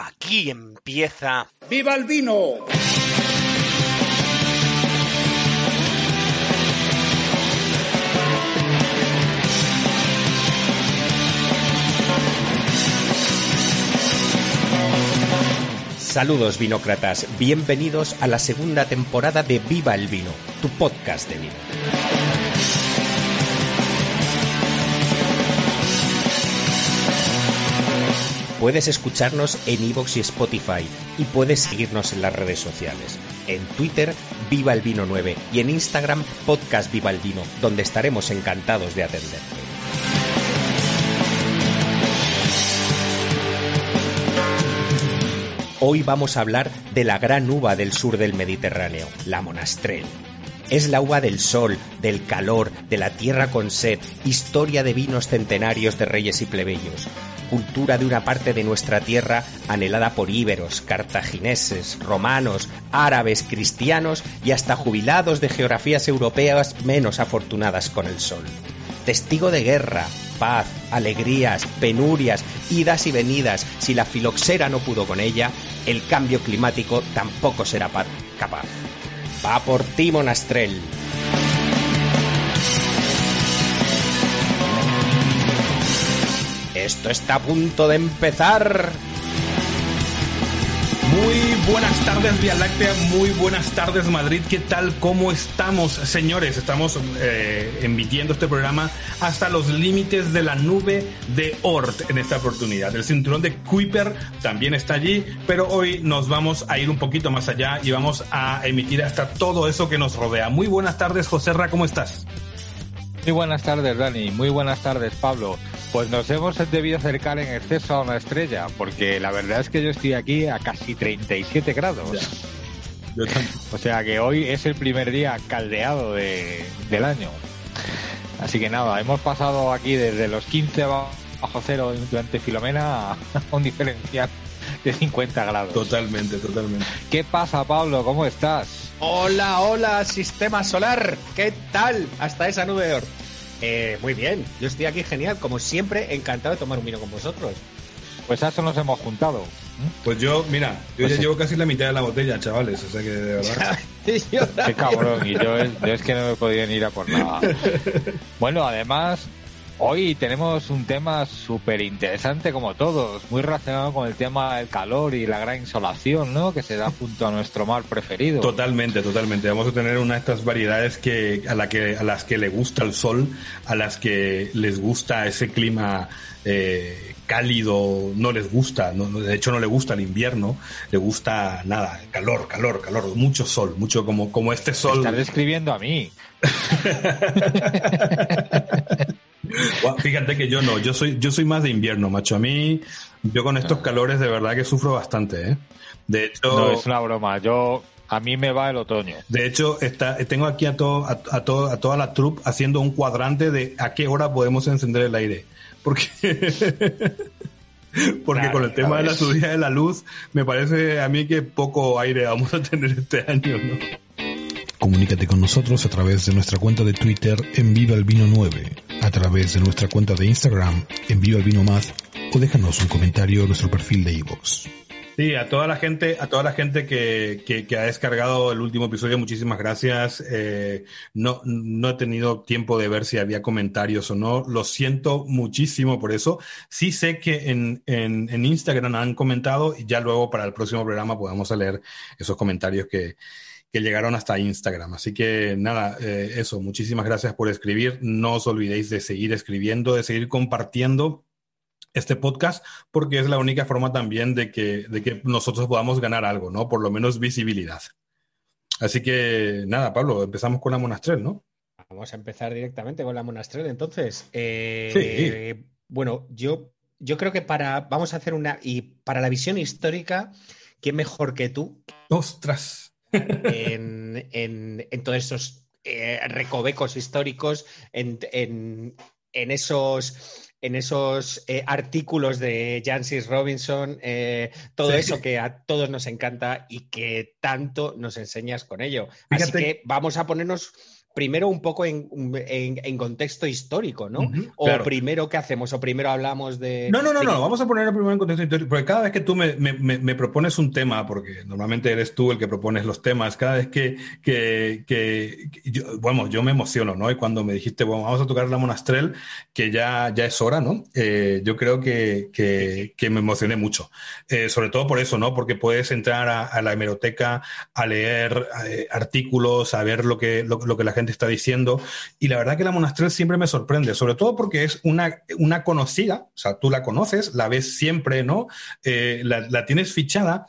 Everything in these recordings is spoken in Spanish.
Aquí empieza. ¡Viva el vino! Saludos vinócratas, bienvenidos a la segunda temporada de Viva el Vino, tu podcast de vino. Puedes escucharnos en iVoox y Spotify y puedes seguirnos en las redes sociales. En Twitter, Viva el Vino 9 y en Instagram, Podcast Viva el Vino, donde estaremos encantados de atenderte. Hoy vamos a hablar de la gran uva del sur del Mediterráneo, la Monastrell. Es la uva del sol, del calor, de la tierra con sed, historia de vinos centenarios de reyes y plebeyos, cultura de una parte de nuestra tierra anhelada por íberos, cartagineses, romanos, árabes, cristianos y hasta jubilados de geografías europeas menos afortunadas con el sol. Testigo de guerra, paz, alegrías, penurias, idas y venidas, si la filoxera no pudo con ella, el cambio climático tampoco será capaz. Va por ti, Monastrell. Esto está a punto de empezar. Buenas tardes Vía Láctea, muy buenas tardes Madrid, ¿qué tal? ¿Cómo estamos, señores? Estamos eh, emitiendo este programa hasta los límites de la nube de Ort en esta oportunidad. El cinturón de Kuiper también está allí, pero hoy nos vamos a ir un poquito más allá y vamos a emitir hasta todo eso que nos rodea. Muy buenas tardes, José Ra, ¿cómo estás? Muy buenas tardes, Dani. Muy buenas tardes, Pablo. Pues nos hemos debido acercar en exceso a una estrella, porque la verdad es que yo estoy aquí a casi 37 grados. o sea que hoy es el primer día caldeado de, del año. Así que nada, hemos pasado aquí desde los 15 bajo cero durante Filomena a un diferencial de 50 grados. Totalmente, totalmente. ¿Qué pasa, Pablo? ¿Cómo estás? Hola, hola, sistema solar. ¿Qué tal? Hasta esa nube de oro. Eh, muy bien, yo estoy aquí genial, como siempre, encantado de tomar un vino con vosotros. Pues a eso nos hemos juntado. Pues yo, mira, yo Pues ya llevo casi la mitad de la botella, chavales, o sea que de verdad. Qué cabrón, y yo, es- yo es que no me podía ir a por nada. Bueno, además, hoy tenemos un tema súper interesante como todos, muy relacionado con el tema del calor y la gran insolación, ¿no? Que se da junto a nuestro mar preferido. Totalmente, totalmente. Vamos a tener una de estas variedades que a, la que a las que le gusta el sol, a las que les gusta ese clima eh, cálido, no les gusta, no- de hecho no le gusta el invierno, le gusta nada, calor, calor, calor, mucho sol, mucho como, como este sol. estás describiendo a mí. Fíjate que yo no, yo soy, yo soy más de invierno, macho. A mí, yo con estos calores de verdad que sufro bastante, ¿eh? De hecho, No, es una broma. Yo, a mí me va el otoño. De hecho, está, tengo aquí a, todo, a, a todo, a toda la troupe haciendo un cuadrante de a qué hora podemos encender el aire. Porque, porque Claro, con el tema de la subida de la luz, me parece a mí que poco aire vamos a tener este año, ¿no? Comunícate con nosotros a través de nuestra cuenta de Twitter en Viva el Vino 9, a través de nuestra cuenta de Instagram en Viva el Vino Más o déjanos un comentario en nuestro perfil de iVoox. Sí, a toda la gente, a toda la gente que, que, que ha descargado el último episodio, muchísimas gracias. Eh, no, no he tenido tiempo de ver si había comentarios o no. Lo siento muchísimo por eso. Sí sé que en, en, en Instagram han comentado y ya luego para el próximo programa podamos leer esos comentarios que, que llegaron hasta Instagram. Así que nada, eh, eso, muchísimas gracias por escribir. No os olvidéis de seguir escribiendo, de seguir compartiendo este podcast, porque es la única forma también de que, de que nosotros podamos ganar algo, ¿no? Por lo menos visibilidad. Así que nada, Pablo, empezamos con la Monastrell, ¿no? Vamos a empezar directamente con la Monastrell, entonces. Eh, Bueno, yo yo creo que para, vamos a hacer una, y para la visión histórica, ¿quién mejor que tú? ¡Ostras! En, todos esos eh, recovecos históricos, en, esos en esos eh, artículos de Jancis Robinson, eh, todo eso que a todos nos encanta y que tanto nos enseñas con ello. Así que vamos a ponernos primero un poco en, contexto histórico, ¿no? o primero, ¿qué hacemos? O primero hablamos de... No, no, no, no, vamos a ponerlo primero en contexto histórico, porque cada vez que tú me, propones un tema, porque normalmente eres tú el que propones los temas, cada vez que, que, yo, bueno, yo me emociono, ¿no? Y cuando me dijiste, bueno, vamos a tocar la Monastrel, que ya, ya es hora, ¿no? Eh, yo creo que, me emocioné mucho, eh, sobre todo por eso, ¿no? Porque puedes entrar a, la hemeroteca a leer eh, artículos, a ver lo que, lo que la gente está diciendo. Y la verdad que la Monastrell siempre me sorprende, sobre todo porque es una, una conocida, o sea, tú la conoces, la ves siempre, ¿no? Eh, la, tienes fichada,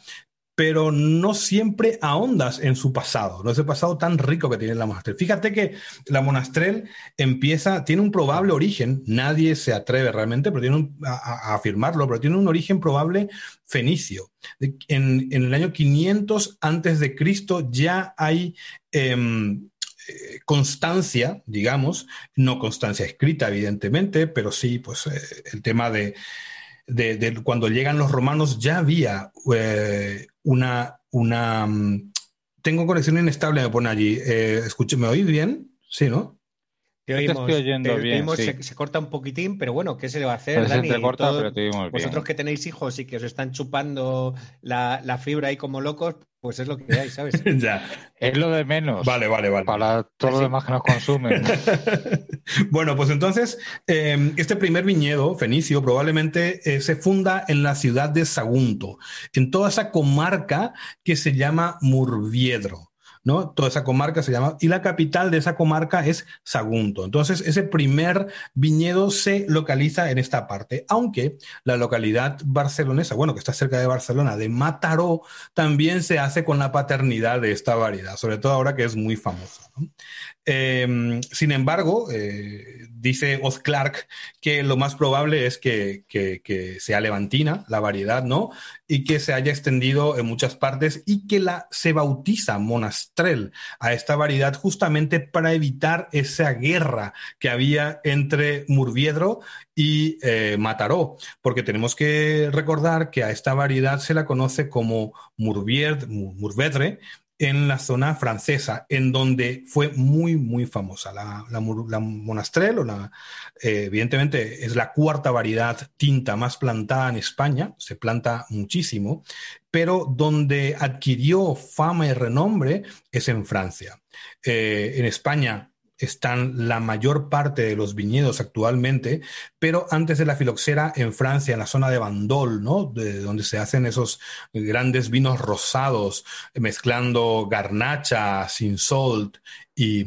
pero no siempre ahondas en su pasado, no ese pasado tan rico que tiene la Monastrell. Fíjate que la Monastrell empieza, tiene un probable origen, nadie se atreve realmente pero tiene a, afirmarlo, pero tiene un origen probable fenicio. En, en el año 500 antes ya hay em, constancia, digamos, no constancia escrita, evidentemente, pero sí, pues eh, el tema de, cuando llegan los romanos ya había eh, una, una... Mm, tengo conexión inestable, me pone allí. Eh, ¿Me oís bien? Sí, ¿no? Te oímos, oyendo bien, se, corta un poquitín, pero bueno, ¿qué se le va a hacer, Dani? vosotros que tenéis hijos y que os están chupando la, la, fibra ahí como locos, pues es lo que hay, ¿sabes? ya. Es lo de menos. Vale, vale, vale. Para todo lo demás que nos consumen. bueno, pues entonces, em, este primer viñedo fenicio probablemente eh, se funda en la ciudad de Sagunto, en toda esa comarca que se llama Murviedro. ¿No? Toda esa comarca se llama, y la capital de esa comarca es Sagunto. Entonces, ese primer viñedo se localiza en esta parte, aunque la localidad barcelonesa, bueno, que está cerca de Barcelona, de Mataró, también se hace con la paternidad de esta variedad, sobre todo ahora que es muy famosa. Em, sin embargo, eh, dice Oz Clark que lo más probable es que, sea levantina la variedad, ¿no? Y que se haya extendido en muchas partes y que la, se bautiza monastrel a esta variedad justamente para evitar esa guerra que había entre Murviedro y eh, Mataró, porque tenemos que recordar que a esta variedad se la conoce como Murvedre, en la zona francesa, en donde fue muy, muy famosa. La, la, la, eh, evidentemente, es la cuarta variedad tinta más plantada en España, se planta muchísimo, pero donde adquirió fama y renombre es en Francia. Eh, en España están la mayor parte de los viñedos actualmente, pero antes de la filoxera en Francia, en la zona de Bandol, ¿no? De donde se hacen esos grandes vinos rosados, mezclando garnacha, sin salt y,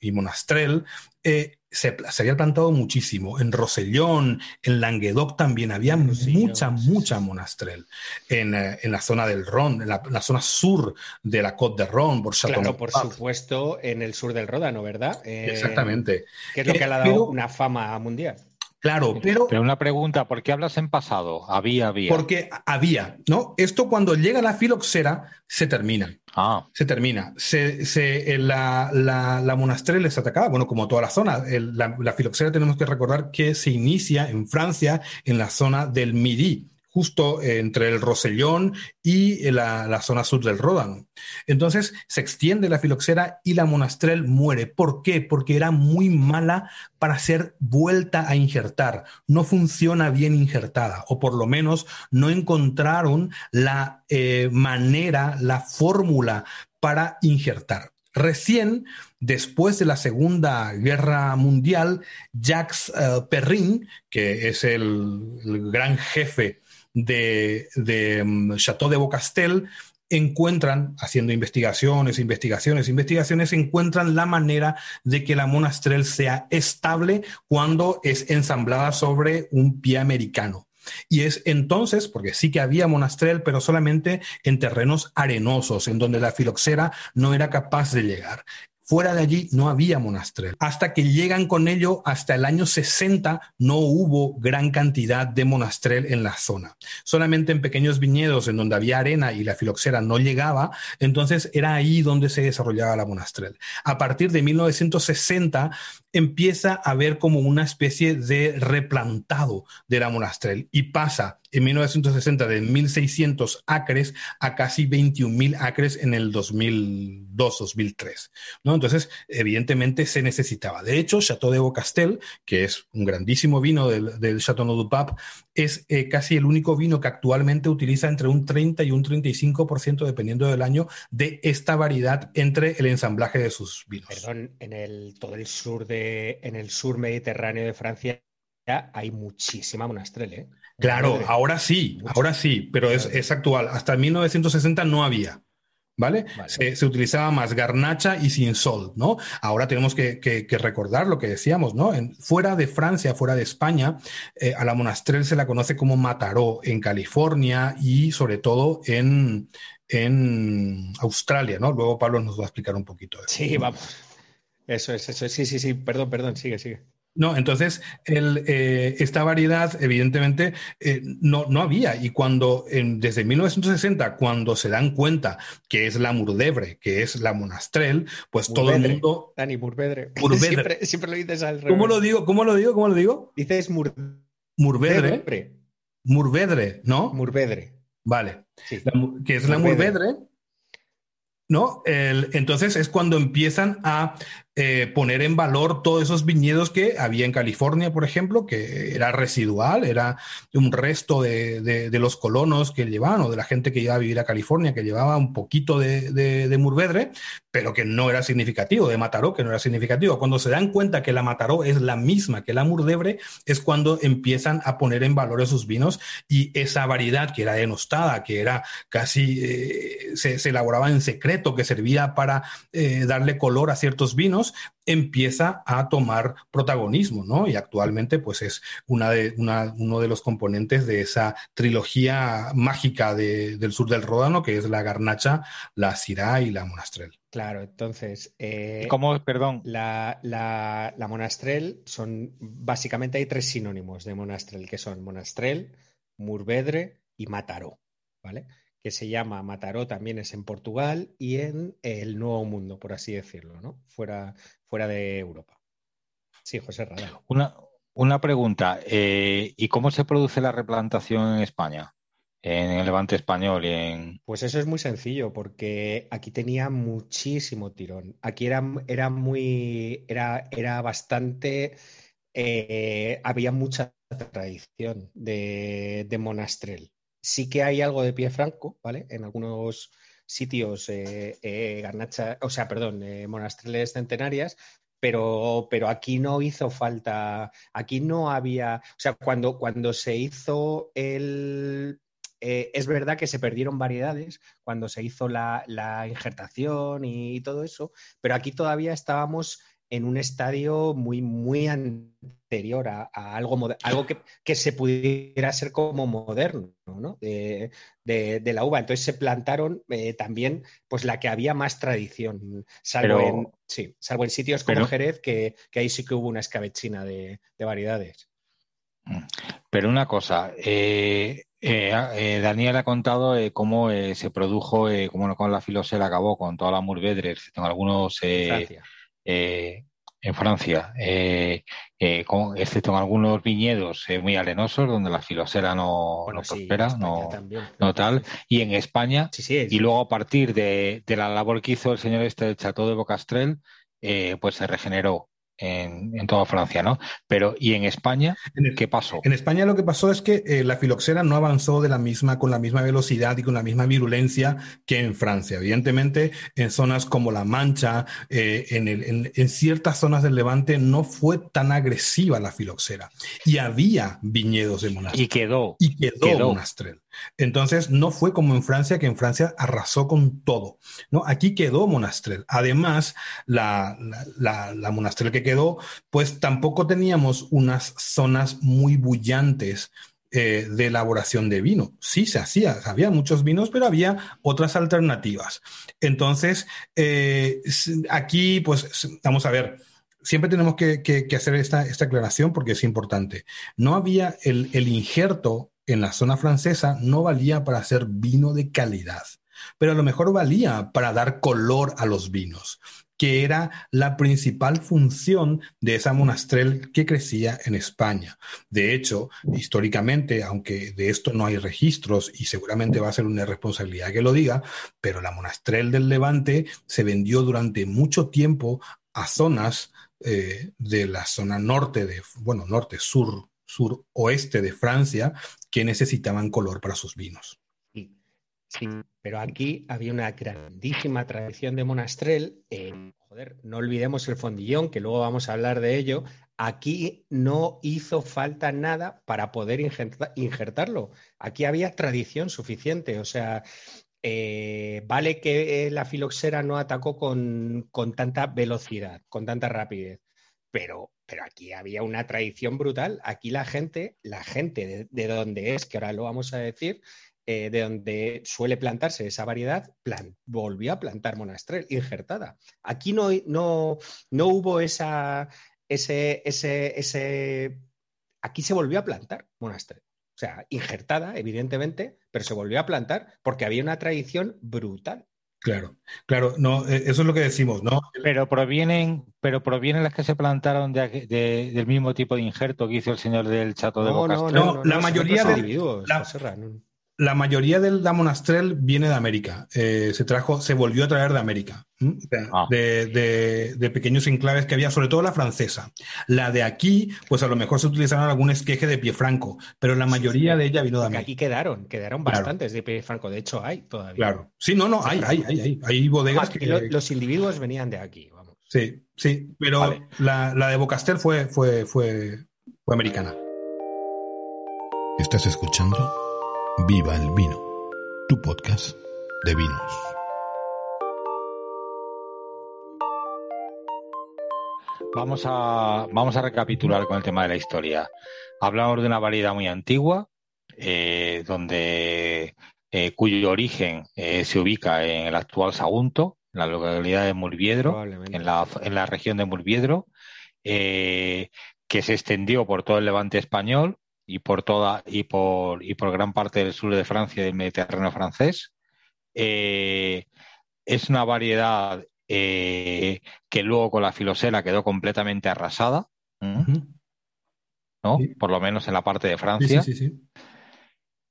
y monastrell, eh, se, había plantado muchísimo. En Rosellón, en Languedoc también había mucha, mucha monastrel. En, eh, en, la zona del Ron, en la, zona sur de la Côte de Ron, por Claro, por supuesto, en el sur del Ródano, ¿verdad? Eh, Exactamente. Que es lo que le ha dado una fama mundial. Claro, pero. Pero una pregunta, ¿por qué hablas en pasado? Había, había. Porque había, ¿no? Esto cuando llega la filoxera se termina. Ah. Se termina. Se, se, la, la, la monastrell les atacaba, bueno, como toda la zona. la, la filoxera tenemos que recordar que se inicia en Francia, en la zona del Midi justo entre el Rosellón y la, zona sur del Ródano. Entonces se extiende la filoxera y la monastrel muere. ¿Por qué? Porque era muy mala para ser vuelta a injertar. No funciona bien injertada, o por lo menos no encontraron la eh, manera, la fórmula para injertar. Recién, después de la Segunda Guerra Mundial, Jacques eh, Perrin, que es el, el gran jefe de, de mm, Chateau de Beaucastel encuentran, haciendo investigaciones, investigaciones, investigaciones, encuentran la manera de que la monastrel sea estable cuando es ensamblada sobre un pie americano. Y es entonces, porque sí que había monastrel, pero solamente en terrenos arenosos, en donde la filoxera no era capaz de llegar Fuera de allí no había monastrel. Hasta que llegan con ello, hasta el año 60 no hubo gran cantidad de monastrel en la zona. Solamente en pequeños viñedos en donde había arena y la filoxera no llegaba, entonces era ahí donde se desarrollaba la monastrel. A partir de 1960 empieza a haber como una especie de replantado de la monastrel y pasa en 1960 de 1.600 acres a casi 21.000 acres en el 2002-2003. ¿no? Entonces, evidentemente se necesitaba. De hecho, Chateau de Beaucastel, que es un grandísimo vino del, del Chateau du Pape, es eh, casi el único vino que actualmente utiliza entre un 30 y un 35%, dependiendo del año, de esta variedad entre el ensamblaje de sus vinos. Perdón, en el, todo el sur de, en el sur mediterráneo de Francia hay muchísima monastrel, ¿eh? Claro, ahora sí, ahora sí, pero es, es, actual. Hasta 1960 no había. ¿Vale? Se, utilizaba más garnacha y sin sol, ¿no? Ahora tenemos que, recordar lo que decíamos, ¿no? En, fuera de Francia, fuera de España, eh, a la monastrel se la conoce como Mataró en California y sobre todo en, en Australia, ¿no? Luego Pablo nos va a explicar un poquito. Eso. Sí, vamos. Eso es, eso es. Sí, sí, sí, perdón, perdón, sigue, sigue. No, entonces el, eh, esta variedad evidentemente eh, no, no, había y cuando en, desde 1960 cuando se dan cuenta que es la Murdebre, que es la Monastrel, pues todo el mundo... Dani, Murvedre. Siempre, siempre, lo dices al revés. ¿Cómo lo digo? ¿Cómo lo digo? ¿Cómo lo digo? Dices Mur... Murvedre. Murvedre, ¿no? Murvedre. Vale. que es la Murvedre. ¿No? El, entonces es cuando empiezan a eh, poner en valor todos esos viñedos que había en California, por ejemplo, que era residual, era un resto de, de, los colonos que llevaban o de la gente que iba a vivir a California, que llevaba un poquito de, de, Murvedre, pero que no era significativo, de Mataró, que no era significativo. Cuando se dan cuenta que la Mataró es la misma que la Murdebre, es cuando empiezan a poner en valor esos vinos y esa variedad que era denostada, que era casi, eh, se, elaboraba en secreto, que servía para eh, darle color a ciertos vinos, empieza a tomar protagonismo, ¿no? Y actualmente, pues es una de, una, uno de los componentes de esa trilogía mágica de, del sur del Ródano, que es la Garnacha, la Syrah y la Monastrel. Claro, entonces. Eh, ¿Cómo, perdón? La, la, la, Monastrel son. Básicamente hay tres sinónimos de Monastrel, que son Monastrel, Murvedre y Mataró, ¿vale? Que se llama Mataró, también es en Portugal y en el Nuevo Mundo, por así decirlo, ¿no? Fuera, fuera de Europa. Sí, José Radal. Una, una pregunta, eh, ¿y cómo se produce la replantación en España? En el Levante español y en... Pues eso es muy sencillo, porque aquí tenía muchísimo tirón. Aquí era, era muy, era, era bastante, eh, había mucha tradición de, de monastrel sí que hay algo de pie franco, ¿vale? En algunos sitios, eh, eh, garnacha, o sea, perdón, eh, centenarias, pero, pero aquí no hizo falta, aquí no había, o sea, cuando, cuando se hizo el, es verdad que se perdieron variedades cuando se hizo la injertación y, todo eso, pero aquí todavía estábamos en un estadio muy, muy anterior a, algo, algo que, se pudiera ser como moderno, ¿no? De, la uva. Entonces se plantaron eh, también pues la que había más tradición, salvo, en, sí, salvo en sitios como Jerez, que, ahí sí que hubo una escabechina de, variedades. Mm. Pero una cosa, eh, eh, Daniel ha contado cómo se produjo, cómo con la filosela acabó con toda la murvedres, en algunos eh, en Francia, eh, eh, excepto en algunos viñedos muy arenosos donde la filosera no, prospera, no, no, tal, y en España, y luego a partir de, la labor que hizo el señor este del Chateau de Bocastrel, pues se regeneró en, toda Francia, ¿no? Pero, ¿y en España qué pasó? En España lo que pasó es que eh, la filoxera no avanzó de la misma, con la misma velocidad y con la misma virulencia que en Francia. Evidentemente, en zonas como La Mancha, eh, en, el, en, ciertas zonas del Levante, no fue tan agresiva la filoxera. Y había viñedos de monastrel. Y quedó. Y quedó, monastrel. Entonces, no fue como en Francia, que en Francia arrasó con todo. ¿no? Aquí quedó Monastrel. Además, la, la, que quedó, pues tampoco teníamos unas zonas muy bullantes eh, de elaboración de vino. Sí, se hacía, había muchos vinos, pero había otras alternativas. Entonces, eh, aquí, pues, vamos a ver, siempre tenemos que, hacer esta, aclaración porque es importante. No había el, el injerto en la zona francesa, no valía para hacer vino de calidad pero a lo mejor valía para dar color a los vinos que era la principal función de esa monastrel que crecía en España. De hecho, históricamente, aunque de esto no hay registros y seguramente va a ser una responsabilidad que lo diga, pero la monastrel del Levante se vendió durante mucho tiempo a zonas eh, de la zona norte de, bueno, norte, sur, sur, oeste de Francia que necesitaban color para sus vinos. Sí, pero aquí había una grandísima tradición de monastrel. joder, no olvidemos el fondillón, que luego vamos a hablar de ello. Aquí no hizo falta nada para poder injertarlo. Aquí había tradición suficiente. O sea, eh, vale que la filoxera no atacó con, tanta velocidad, con tanta rapidez, pero, pero aquí había una tradición brutal. Aquí la gente, la gente de, de donde es, que ahora lo vamos a decir, eh, de donde suele plantarse esa variedad, volvió a plantar monastrel injertada. Aquí no, no, no hubo esa, ese, ese, ese, aquí se volvió a plantar monastrel. O sea, injertada, evidentemente, pero se volvió a plantar porque había una tradición brutal. Claro, claro, no, eh, eso es lo que decimos, ¿no? Pero provienen, pero provienen las que se plantaron del mismo tipo de injerto que hizo el señor del Chato de Boca. No, no, la mayoría de la mayoría del Damonastrel viene de América. Eh, se trajo, se volvió a traer de América. Ah. De, pequeños enclaves que había, sobre todo la francesa. La de aquí, pues a lo mejor se utilizaron algún esqueje de pie franco, pero la mayoría de ella vino de América. Aquí quedaron, quedaron bastantes de pie franco. De hecho, hay todavía. Claro. Sí, no, no, hay, hay, hay, hay, hay bodegas ah, que. Los individuos venían de aquí, vamos. Sí, sí, pero la, la, de Bocastel fue, fue, fue, fue americana. ¿Estás escuchando? Viva el vino, tu podcast de vinos. Vamos a, vamos a recapitular con el tema de la historia. Hablamos de una variedad muy antigua, eh, donde, eh, cuyo origen eh, se ubica en el actual Sagunto, en la localidad de Murviedro, en la, en la región de Murviedro, que se extendió por todo el levante español y por toda y por y por gran parte del sur de Francia y del Mediterráneo francés. Eh, es una variedad eh, que luego con la filosela quedó completamente arrasada, ¿no? Por lo menos en la parte de Francia.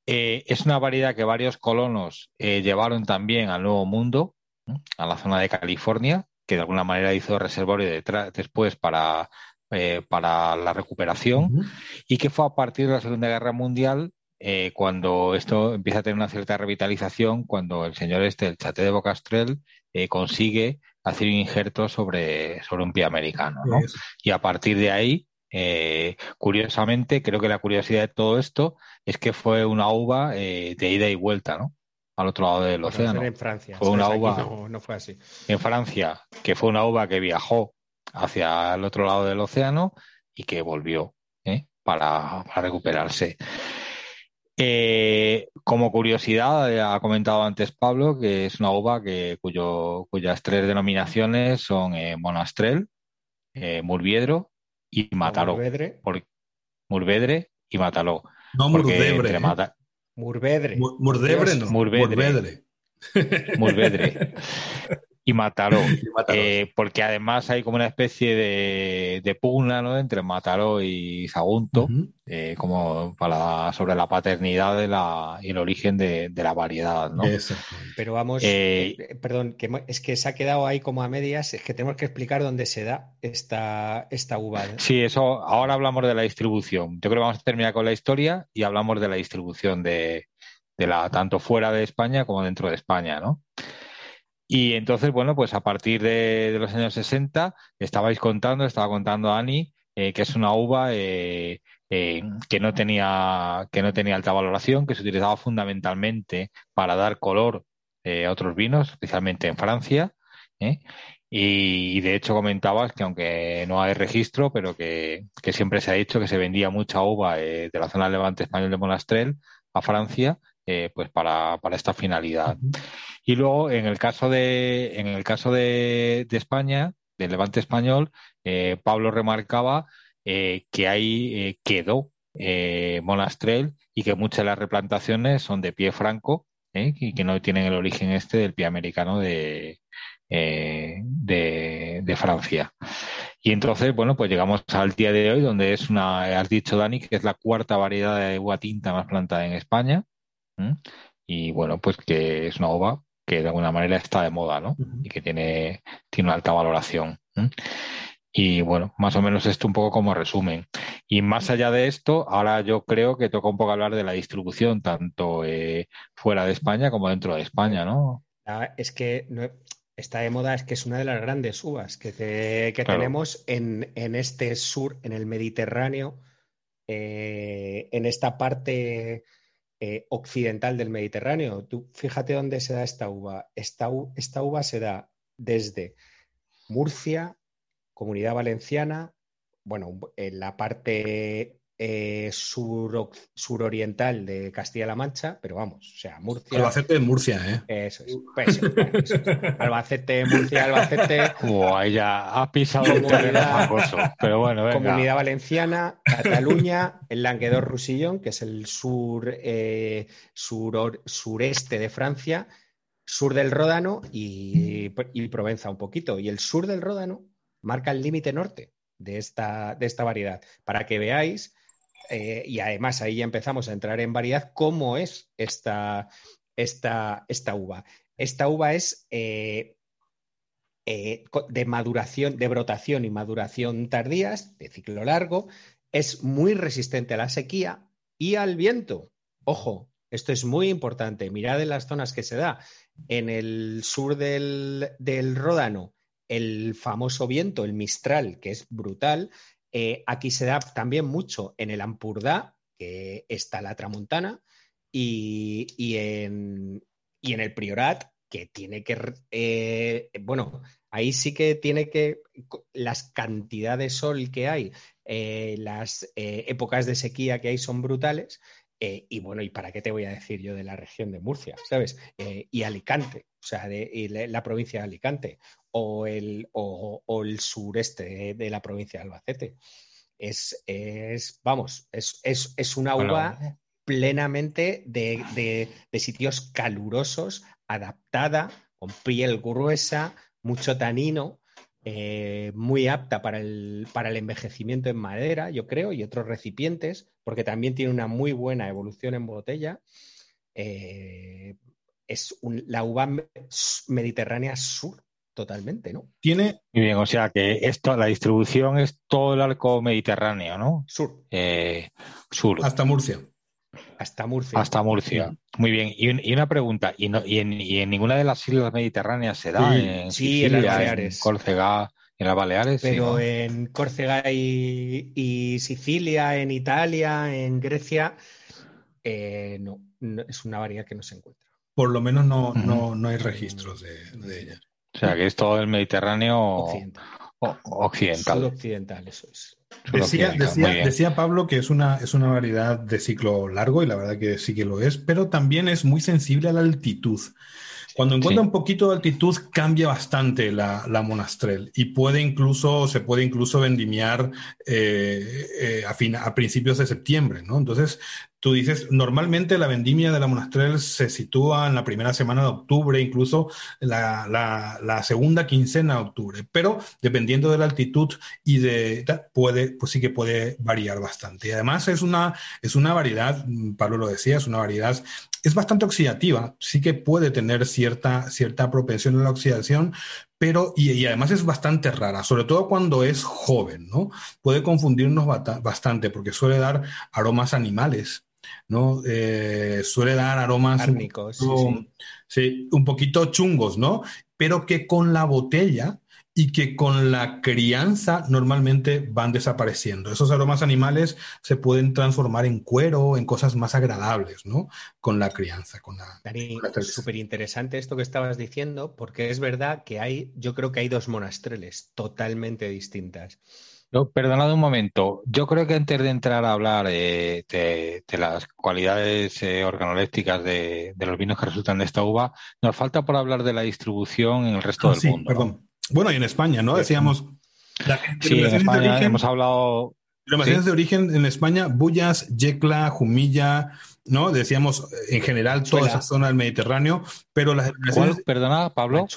Eh, es una variedad que varios colonos llevaron también al Nuevo Mundo, a la zona de California, que de alguna manera hizo reservorio después para eh, para la recuperación y que fue a partir de la Segunda Guerra Mundial eh, cuando esto empieza a tener una cierta revitalización, cuando el señor este, el Chate de Bocastrel, eh, consigue hacer un injerto sobre, sobre un pie americano. Y a partir de ahí, curiosamente, creo que la curiosidad de todo esto es que fue una uva de ida y vuelta, ¿no? Al otro lado del océano. En Francia. Fue una uva. No, no fue así. En Francia, que fue una uva que viajó hacia el otro lado del océano y que volvió ¿eh? para, recuperarse. Eh, como curiosidad, eh, ha comentado antes Pablo que es una uva que, cuyo, cuyas tres denominaciones son Monastrel, Murviedro y Mataró. Murvedre. y Mataló. No Murdebre. Murvedre. Murdebre no. Murvedre. Murvedre. y Mataró. Eh, porque además hay como una especie de, pugna ¿no? entre Mataró y Sagunto, eh, como para, sobre la paternidad de la, y el origen de, la variedad. ¿no? Pero vamos, eh, perdón, que es que se ha quedado ahí como a medias, es que tenemos que explicar dónde se da esta, esta uva. Sí, eso, ahora hablamos de la distribución. Yo creo que vamos a terminar con la historia y hablamos de la distribución de, de la, tanto fuera de España como dentro de España, ¿no? Y entonces, bueno, pues a partir de, los años 60, estabais contando, estaba contando Ani, eh, que es una uva eh, eh, que, no tenía, que no tenía alta valoración, que se utilizaba fundamentalmente para dar color a otros vinos, especialmente en Francia, Y, de hecho comentabas que aunque no hay registro, pero que, siempre se ha dicho que se vendía mucha uva eh, de la zona del levante español de Monastrell a Francia, eh, pues para, para, esta finalidad. Y luego, en el caso de, en el caso de, de España, del levante español, eh, Pablo remarcaba que ahí quedó Monastrell y que muchas de las replantaciones son de pie franco y que no tienen el origen este del pie americano de, eh, de, Francia. Y entonces, bueno, pues llegamos al día de hoy, donde es una, has dicho Dani, que es la cuarta variedad de uva tinta más plantada en España. Y bueno, pues que es una uva que de alguna manera está de moda, ¿no? Y que tiene, tiene una alta valoración. Y bueno, más o menos esto un poco como resumen. Y más allá de esto, ahora yo creo que toca un poco hablar de la distribución, tanto eh, fuera de España como dentro de España, ¿no? Ah, es que no, está de moda es que es una de las grandes uvas que, tenemos en, este sur, en el Mediterráneo, eh, en esta parte eh, occidental del Mediterráneo. Tú fíjate dónde se da esta uva. Esta, esta uva se da desde Murcia, Comunidad Valenciana, bueno, en la parte eh, sur, suroriental de Castilla-La Mancha, pero vamos, o sea, Murcia. Albacete de Murcia, ¿eh? Eso es. Pues, Albacete, Murcia, Albacete. ahí ya ha pisado comunidad, pero bueno, venga. Comunidad Valenciana, Cataluña, el Languedoc-Roussillon, que es el sur, eh, sureste de Francia, sur del Ródano y, y Provenza un poquito. Y el sur del Ródano marca el límite norte de esta, de esta variedad, para que veáis eh, y además ahí ya empezamos a entrar en variedad, ¿cómo es esta, esta, esta uva? Esta uva es eh, eh, de maduración, de brotación y maduración tardías, de ciclo largo, es muy resistente a la sequía y al viento. Ojo, esto es muy importante. Mirad en las zonas que se da. En el sur del, del Ródano, el famoso viento, el Mistral, que es brutal, eh, aquí se da también mucho en el Ampurdá, que está la Tramontana, y, en, el Priorat, que tiene que, eh, bueno, ahí sí que tiene que, las cantidades de sol que hay, eh, las épocas de sequía que hay son brutales. y bueno, ¿y para qué te voy a decir yo de la región de Murcia, ¿sabes? y Alicante, o sea, de, la provincia de Alicante, o el, o, el sureste de, la provincia de Albacete. Es, es vamos, es, es, una uva plenamente de, sitios calurosos, adaptada, con piel gruesa, mucho tanino, eh, muy apta para el, para el, envejecimiento en madera, yo creo, y otros recipientes, porque también tiene una muy buena evolución en botella. Eh, es la uva mediterránea sur, totalmente, ¿no? Tiene. Muy bien, o sea que esto, la distribución es todo el arco mediterráneo, ¿no? Sur. Eh, sur. Hasta Murcia. Hasta Murcia. Hasta Murcia. Muy bien. Y, una pregunta, ¿Y, en, ninguna de las islas mediterráneas se da? Sí, en, sí, en las Baleares. En Córcega, en las Baleares. Pero en Córcega y, Sicilia, en Italia, en Grecia, eh, no, es una variedad que no se encuentra. Por lo menos no, no, no hay registros de, de ella. O sea, que es todo el Mediterráneo occidental. occidental, eso es. Decía, decía, Pablo que es una, es una variedad de ciclo largo y la verdad que sí que lo es, pero también es muy sensible a la altitud. Cuando encuentra un poquito de altitud cambia bastante la, la, monastrel y puede incluso, se puede incluso vendimiar eh, eh, a, a, principios de septiembre, ¿no? Entonces, tú dices, normalmente la vendimia de la monastrel se sitúa en la primera semana de octubre, incluso la, segunda quincena de octubre, pero dependiendo de la altitud y de, puede, pues sí que puede variar bastante. Y además es una, es una variedad, Pablo lo decía, es una variedad es bastante oxidativa, sí que puede tener cierta, cierta propensión a la oxidación, pero y, además es bastante rara, sobre todo cuando es joven, ¿no? Puede confundirnos bastante porque suele dar aromas animales, ¿no? Eh, suele dar aromas Árnicos, sí, un poquito chungos, ¿no? Pero que con la botella y que con la crianza normalmente van desapareciendo. Esos aromas animales se pueden transformar en cuero, en cosas más agradables, ¿no? Con la crianza, con la... Dani, súper interesante esto que estabas diciendo, porque es verdad que hay, yo creo que hay dos monastreles totalmente distintas. No, perdonad un momento. Yo creo que antes de entrar a hablar de, las cualidades eh, organolépticas de, los vinos que resultan de esta uva, nos falta por hablar de la distribución en el resto ah, del mundo. Perdón. Bueno, y en España, ¿no? Decíamos. sí, en España hemos hablado. Denominaciones de origen en España, Bullas, Yecla, Jumilla, ¿no? Decíamos en general toda esa zona del Mediterráneo, pero las. Perdona, Pablo.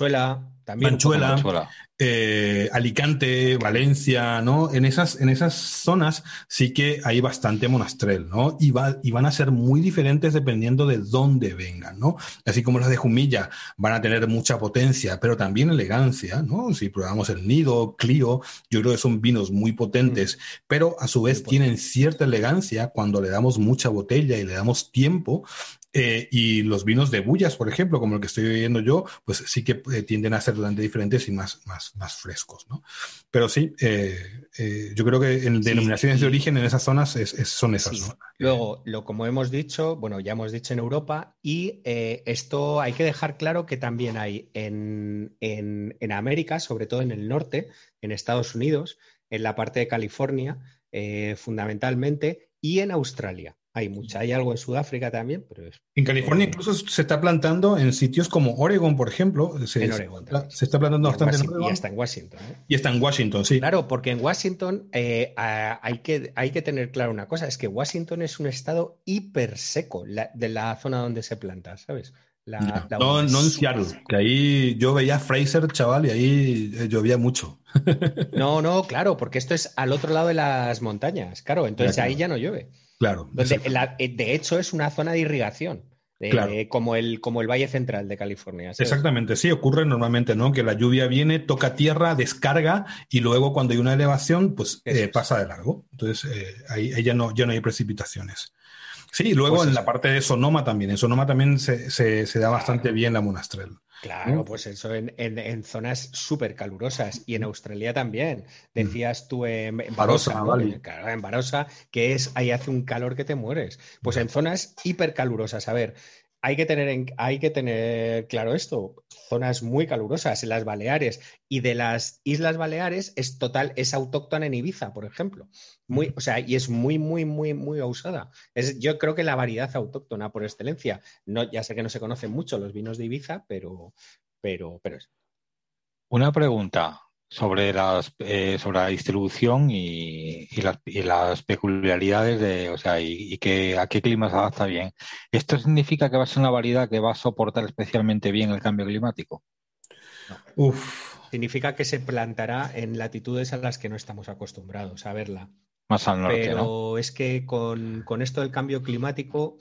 También. Manchuela, eh, Alicante, Valencia, ¿no? En esas, en esas zonas sí que hay bastante monastrel, ¿no? Y, va, y van a ser muy diferentes dependiendo de dónde vengan, ¿no? Así como las de Jumilla van a tener mucha potencia, pero también elegancia, ¿no? Si probamos el Nido, Clio, yo creo que son vinos muy potentes, mm. pero a su vez tienen cierta elegancia cuando le damos mucha botella y le damos tiempo eh, y los vinos de bullas, por ejemplo, como el que estoy bebiendo yo, pues sí que eh, tienden a ser bastante diferentes y más, más, más frescos, ¿no? Pero sí, eh, yo creo que en denominaciones de origen en esas zonas son esas, ¿no? Luego, lo como hemos dicho, bueno, ya hemos dicho en Europa, y esto hay que dejar claro que también hay en, en, en, América, sobre todo en el norte, en Estados Unidos, en la parte de California, fundamentalmente, y en Australia. Hay mucha, hay algo en Sudáfrica también, pero es... En California incluso se está plantando en sitios como Oregon, por ejemplo. Se, en Oregon. Se, está plantando bastante en Oregon. Y está en Washington. ¿eh? Y está en Washington, sí. Claro, porque en Washington eh, hay, que, hay que tener claro una cosa, es que Washington es un estado hiper seco de la zona donde se planta, ¿sabes? no, no en Seattle, que ahí yo veía Fraser, chaval, y ahí eh, llovía mucho. No, no, claro, porque esto es al otro lado de las montañas, claro, entonces ahí ya no llueve. Claro. Eh, de, hecho, es una zona de irrigación. como, el, como el Valle Central de California. Exactamente, sí, ocurre normalmente, ¿no? Que la lluvia viene, toca tierra, descarga y luego cuando hay una elevación, pues eh, pasa de largo. Entonces, eh, ahí, ya, no, ya no hay precipitaciones. Sí, luego pues en la parte de Sonoma también. En Sonoma también se, se da bastante bien la monastrel. Claro, pues eso en, zonas súper calurosas y en Australia también. Decías tú en, Barossa, en Barossa, que es ahí hace un calor que te mueres. Pues en zonas hipercalurosas. A ver, hay que tener, hay que tener claro esto, zonas muy calurosas en las Baleares y de las Islas Baleares es total, es autóctona en Ibiza, por ejemplo. Muy, o sea, y es muy, muy, muy, muy usada. Es, yo creo que la variedad autóctona por excelencia. No, ya sé que no se conocen mucho los vinos de Ibiza, pero, pero, pero es. Una pregunta sobre las eh, sobre la distribución y, las, y, las, peculiaridades de o sea y, que a qué clima se adapta bien. Esto significa que va a ser una variedad que va a soportar especialmente bien el cambio climático Uf. significa que se plantará en latitudes a las que no estamos acostumbrados a verla. Más al norte pero es que con, con esto del cambio climático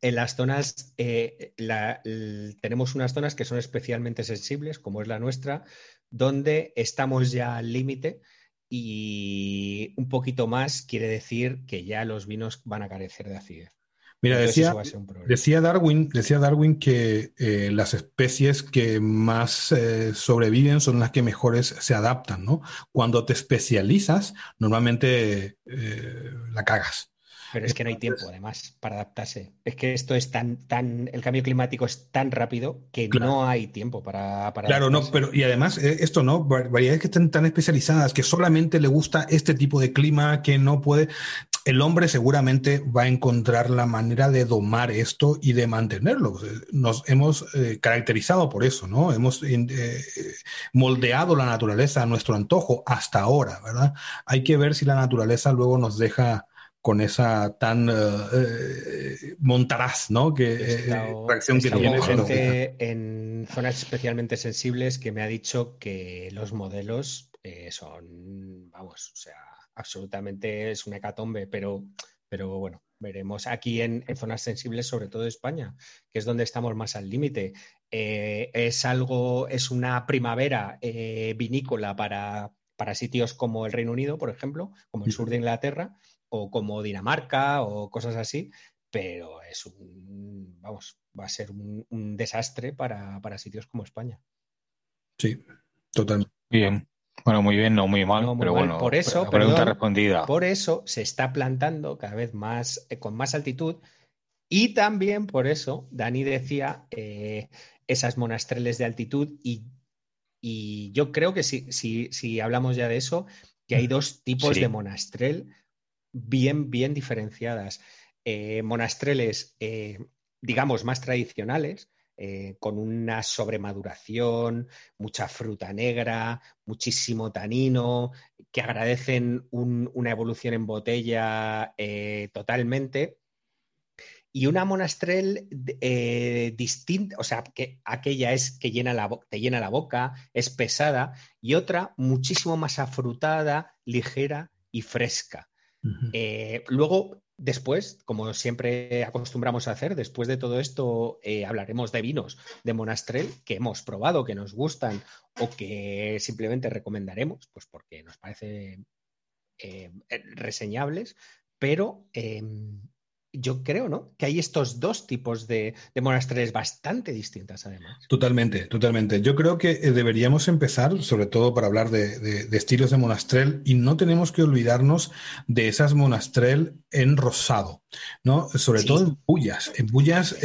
en las zonas, eh, tenemos unas zonas que son especialmente sensibles, como es la nuestra, donde estamos ya al límite y un poquito más quiere decir que ya los vinos van a carecer de acidez. Mira, decía, decía, Darwin, decía Darwin que eh, las especies que más eh, sobreviven son las que mejores se adaptan, ¿no? Cuando te especializas, normalmente la cagas. Pero es que no hay tiempo, además, para adaptarse. Es que esto es tan, tan, el cambio climático es tan rápido que no hay tiempo para, para Claro, no, pero y además, eh, esto no, variedades que están tan especializadas, que solamente le gusta este tipo de clima, que no puede. El hombre seguramente va a encontrar la manera de domar esto y de mantenerlo. Nos hemos eh, caracterizado por eso, ¿no? Hemos eh, moldeado la naturaleza a nuestro antojo hasta ahora, ¿verdad? Hay que ver si la naturaleza luego nos deja con esa tan uh, montaraz, ¿no? Que eh, reacción que tiene. gente en zonas especialmente sensibles que me ha dicho que los modelos son, vamos, o sea, absolutamente es un hecatombe, pero, pero bueno, veremos aquí en, zonas sensibles, sobre todo España, que es donde estamos más al límite. es algo, es una primavera vinícola para, para sitios como el Reino Unido, por ejemplo, como el sur de Inglaterra, o como Dinamarca o cosas así, pero es un, vamos, va a ser un, desastre para, sitios como España. Sí, totalmente. Bien. Bueno, muy bien, no muy mal, pero bueno. Por eso, pregunta respondida. Por eso se está plantando cada vez más, eh, con más altitud. Y también por eso, Dani decía eh, esas monastreles de altitud. Y, yo creo que si, si, hablamos ya de eso, que hay dos tipos de monastrel bien, bien diferenciadas. Eh, monastreles, digamos, más tradicionales, eh, con una sobremaduración, mucha fruta negra, muchísimo tanino, que agradecen una evolución en botella eh, totalmente. Y una monastrel eh, distinta, o sea, que aquella es que llena la, te llena la boca, es pesada, y otra muchísimo más afrutada, ligera y fresca. Luego Después, como siempre acostumbramos a hacer, después de todo esto eh, hablaremos de vinos de Monastrell que hemos probado, que nos gustan o que simplemente recomendaremos, pues porque nos parece eh, reseñables, pero em, yo creo, ¿no? Que hay estos dos tipos de, de bastante distintas, además. Totalmente, totalmente. Yo creo que eh, deberíamos empezar, sobre todo para hablar de, estilos de monastrel, y no tenemos que olvidarnos de esas monastrel en rosado, ¿no? Sobre todo en bullas, en bullas,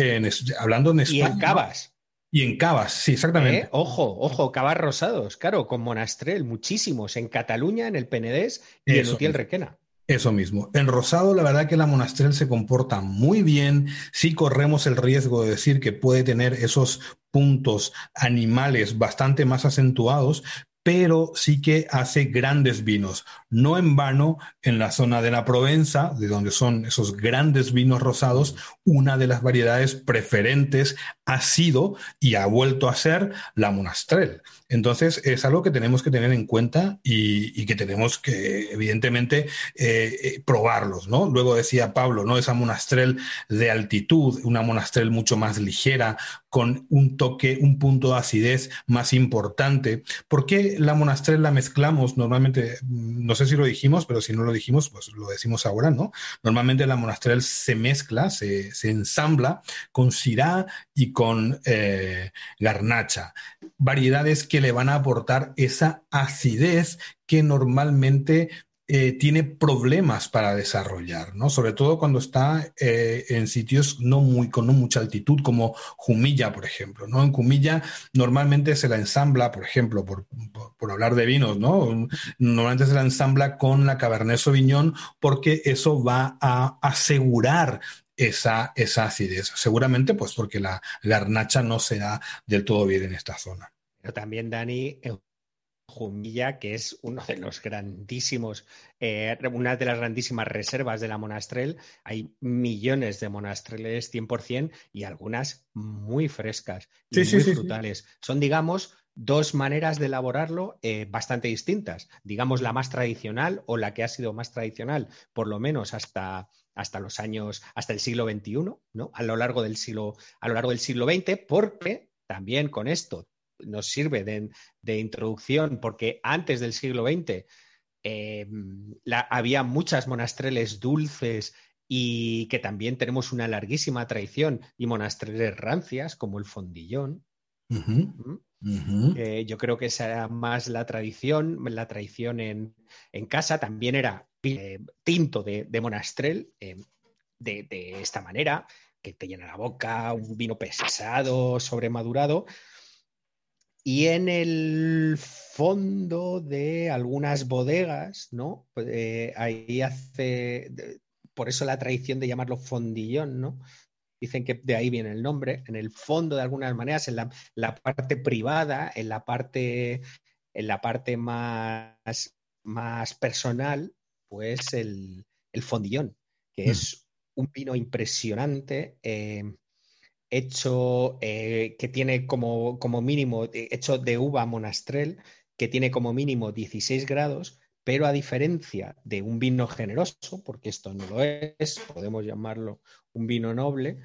hablando en España. Y en cavas. Y en cavas, sí, exactamente. ¿Eh? Ojo, ojo, cavas rosados, claro, con monastrel, muchísimos, en Cataluña, en el Penedés y en Utiel Requena. Eso mismo. En Rosado, la verdad que la Monastrel se comporta muy bien. Sí corremos el riesgo de decir que puede tener esos puntos animales bastante más acentuados, pero sí que hace grandes vinos. No en vano, en la zona de la Provenza, de donde son esos grandes vinos rosados, una de las variedades preferentes ha sido y ha vuelto a ser la Monastrel. Entonces, es algo que tenemos que tener en cuenta y, que tenemos que, evidentemente, eh, eh, probarlos, ¿no? Luego decía Pablo, ¿no? Esa Monastrel de altitud, una Monastrel mucho más ligera, con un toque, un punto de acidez más importante. ¿Por qué la Monastrel la mezclamos? Normalmente, mm, no sé si lo dijimos, pero si no lo dijimos, pues lo decimos ahora, ¿no? Normalmente la Monastrel se mezcla, se, ensambla con Syrah y con eh, garnacha. Variedades que le van a aportar esa acidez que normalmente eh, tiene problemas para desarrollar, ¿no? Sobre todo cuando está eh, en sitios no muy, con no mucha altitud, como Jumilla, por ejemplo, ¿no? En Jumilla normalmente se la ensambla, por ejemplo, por, por, hablar de vinos, ¿no? Normalmente se la ensambla con la Cabernet Sauvignon porque eso va a asegurar esa, esa acidez. Seguramente, pues porque la garnacha no se da del todo bien en esta zona. Pero también, Dani, Jumilla, que es uno de los grandísimos, eh, una de las grandísimas reservas de la Monastrel. Hay millones de Monastreles 100% y algunas muy frescas y muy frutales. Son, digamos, dos maneras de elaborarlo eh, bastante distintas. Digamos, la más tradicional o la que ha sido más tradicional, por lo menos hasta hasta los años, hasta el siglo XXI, ¿no? A lo largo del siglo, a lo largo del siglo XX, porque también con esto nos sirve de, introducción, porque antes del siglo XX eh, había muchas monastreles dulces y que también tenemos una larguísima tradición y monastreles rancias como el fondillón. ¿Mm? Eh, yo creo que esa era más la tradición, la tradición en, en casa también era eh, tinto de, monastrel eh, de, esta manera, que te llena la boca, un vino pesado, sobremadurado. Y en el fondo de algunas bodegas, ¿no? Pues, eh, ahí hace, por eso la tradición de llamarlo fondillón, ¿no? Dicen que de ahí viene el nombre. En el fondo, de algunas maneras, en la, la parte privada, en la parte, en la parte más, más personal, pues el, fondillón, que mm. es un vino impresionante, eh, hecho, eh, que tiene como, como mínimo, hecho de uva monastrel, que tiene como mínimo 16 grados, pero a diferencia de un vino generoso, porque esto no lo es, podemos llamarlo un vino noble,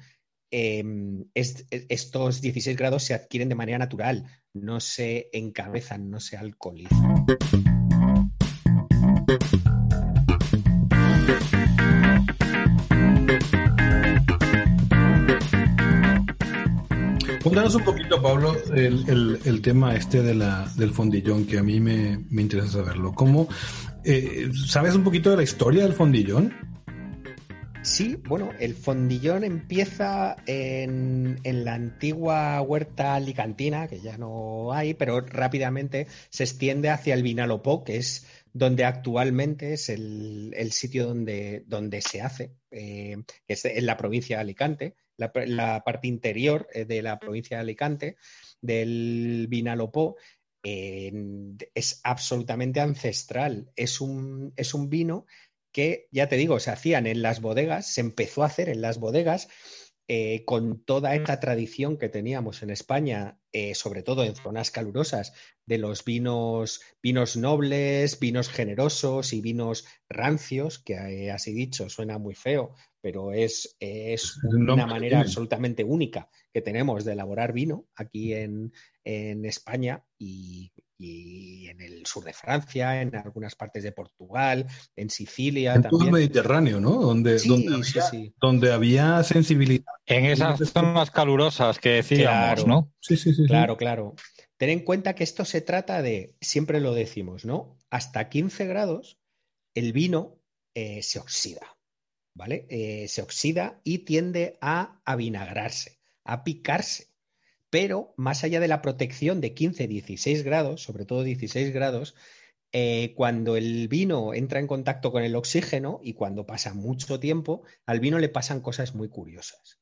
em, estos 16 grados se adquieren de manera natural, no se encabezan, no se alcoholizan. Cuéntanos un poquito, Pablo, el, tema este de la, del fondillón, que a mí me, interesa saberlo. ¿Cómo, eh, ¿Sabes un poquito de la historia del fondillón? Sí, bueno, el fondillón empieza en, la antigua huerta alicantina, que ya no hay, pero rápidamente se extiende hacia el Vinalopó, que es donde actualmente es el, sitio donde, donde, se hace, eh, es en la provincia de Alicante, la, parte interior eh, de la provincia de Alicante, del Vinalopó, es absolutamente ancestral. Es un, es un vino que, ya te digo, se hacían en las bodegas, se empezó a hacer en las bodegas eh, con toda esta tradición que teníamos en España, eh, sobre todo en zonas calurosas, de los vinos, vinos nobles, vinos generosos y vinos rancios, que eh, así dicho suena muy feo, pero es, es una manera absolutamente única que tenemos de elaborar vino aquí en, en España y, y en el sur de Francia, en algunas partes de Portugal, en Sicilia. En todo el Mediterráneo, ¿no? Donde, donde, había, sensibilidad. En esas zonas calurosas que decíamos, ¿no? Sí, sí, sí. Claro, claro. Ten en cuenta que esto se trata de, siempre lo decimos, ¿no? Hasta 15 grados el vino eh, se oxida, ¿vale? Eh, se oxida y tiende a avinagrarse, a picarse. Pero más allá de la protección de 15-16 grados, sobre todo 16 grados, eh, cuando el vino entra en contacto con el oxígeno y cuando pasa mucho tiempo, al vino le pasan cosas muy curiosas.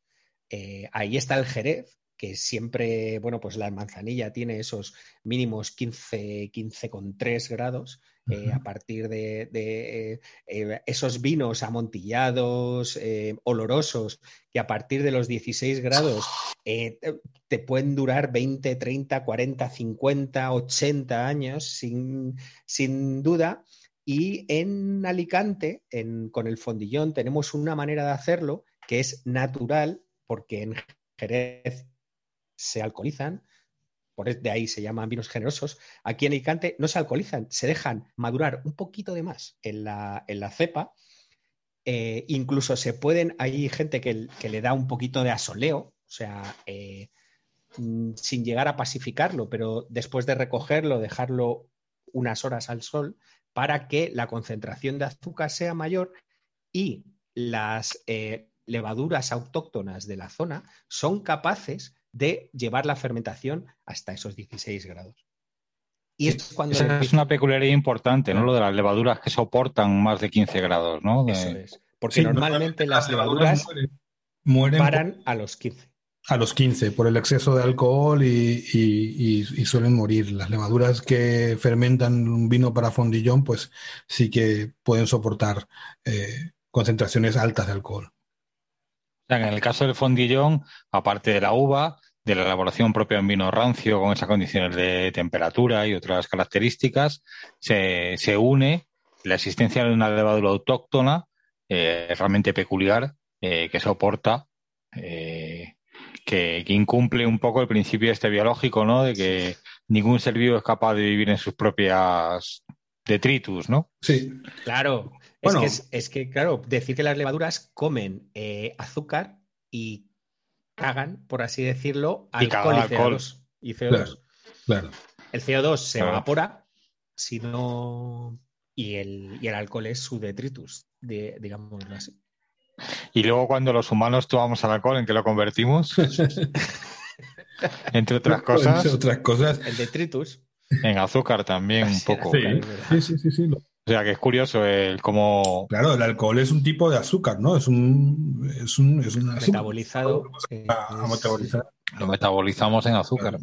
Eh, ahí está el Jerez, que siempre, bueno, pues la manzanilla tiene esos mínimos 15, 15,3 grados, eh, a partir de, eh, eh, esos vinos amontillados, olorosos, que a partir de los 16 grados te pueden durar 20, 30, 40, 50, 80 años sin, sin duda. Y en Alicante, con el fondillón, tenemos una manera de hacerlo que es natural, porque en Jerez se alcoholizan, por de ahí se llaman vinos generosos, aquí en Alicante no se alcoholizan, se dejan madurar un poquito de más en la, cepa. Eh, incluso se pueden, hay gente que, le da un poquito de asoleo, o sea, eh, mm, sin llegar a pacificarlo, pero después de recogerlo, dejarlo unas horas al sol para que la concentración de azúcar sea mayor y las eh, levaduras autóctonas de la zona son capaces de llevar la fermentación hasta esos 16 grados. Y es cuando Esa es una peculiaridad importante, ¿no? Lo de las levaduras que soportan más de 15 grados, ¿no? Eso es. Porque normalmente las levaduras, mueren, paran a los 15. A los 15, por el exceso de alcohol y, suelen morir. Las levaduras que fermentan un vino para fondillón, pues sí que pueden soportar eh, concentraciones altas de alcohol. En el caso del fondillón, aparte de la uva, de la elaboración propia en vino rancio con esas condiciones de temperatura y otras características, se, une la existencia de una levadura autóctona eh, realmente peculiar eh, que soporta, eh, que, incumple un poco el principio este biológico, ¿no? De que ningún ser vivo es capaz de vivir en sus propias detritus, ¿no? Sí. Claro. Es, que es, que, claro, decir que las levaduras comen azúcar y cagan, por así decirlo, alcohol y, CO2. Y CO2. Claro, El CO2 se evapora, si Y el, y el alcohol es su detritus, de, digámoslo así. Y luego cuando los humanos tomamos al alcohol, ¿en qué lo convertimos? Entre otras cosas. Entre otras cosas. El detritus. En azúcar también un poco. Sí, sí, sí, sí, O sea que es curioso el cómo. Claro, el alcohol es un tipo de azúcar, ¿no? Es un. Es un, es metabolizado. Lo metabolizamos en azúcar.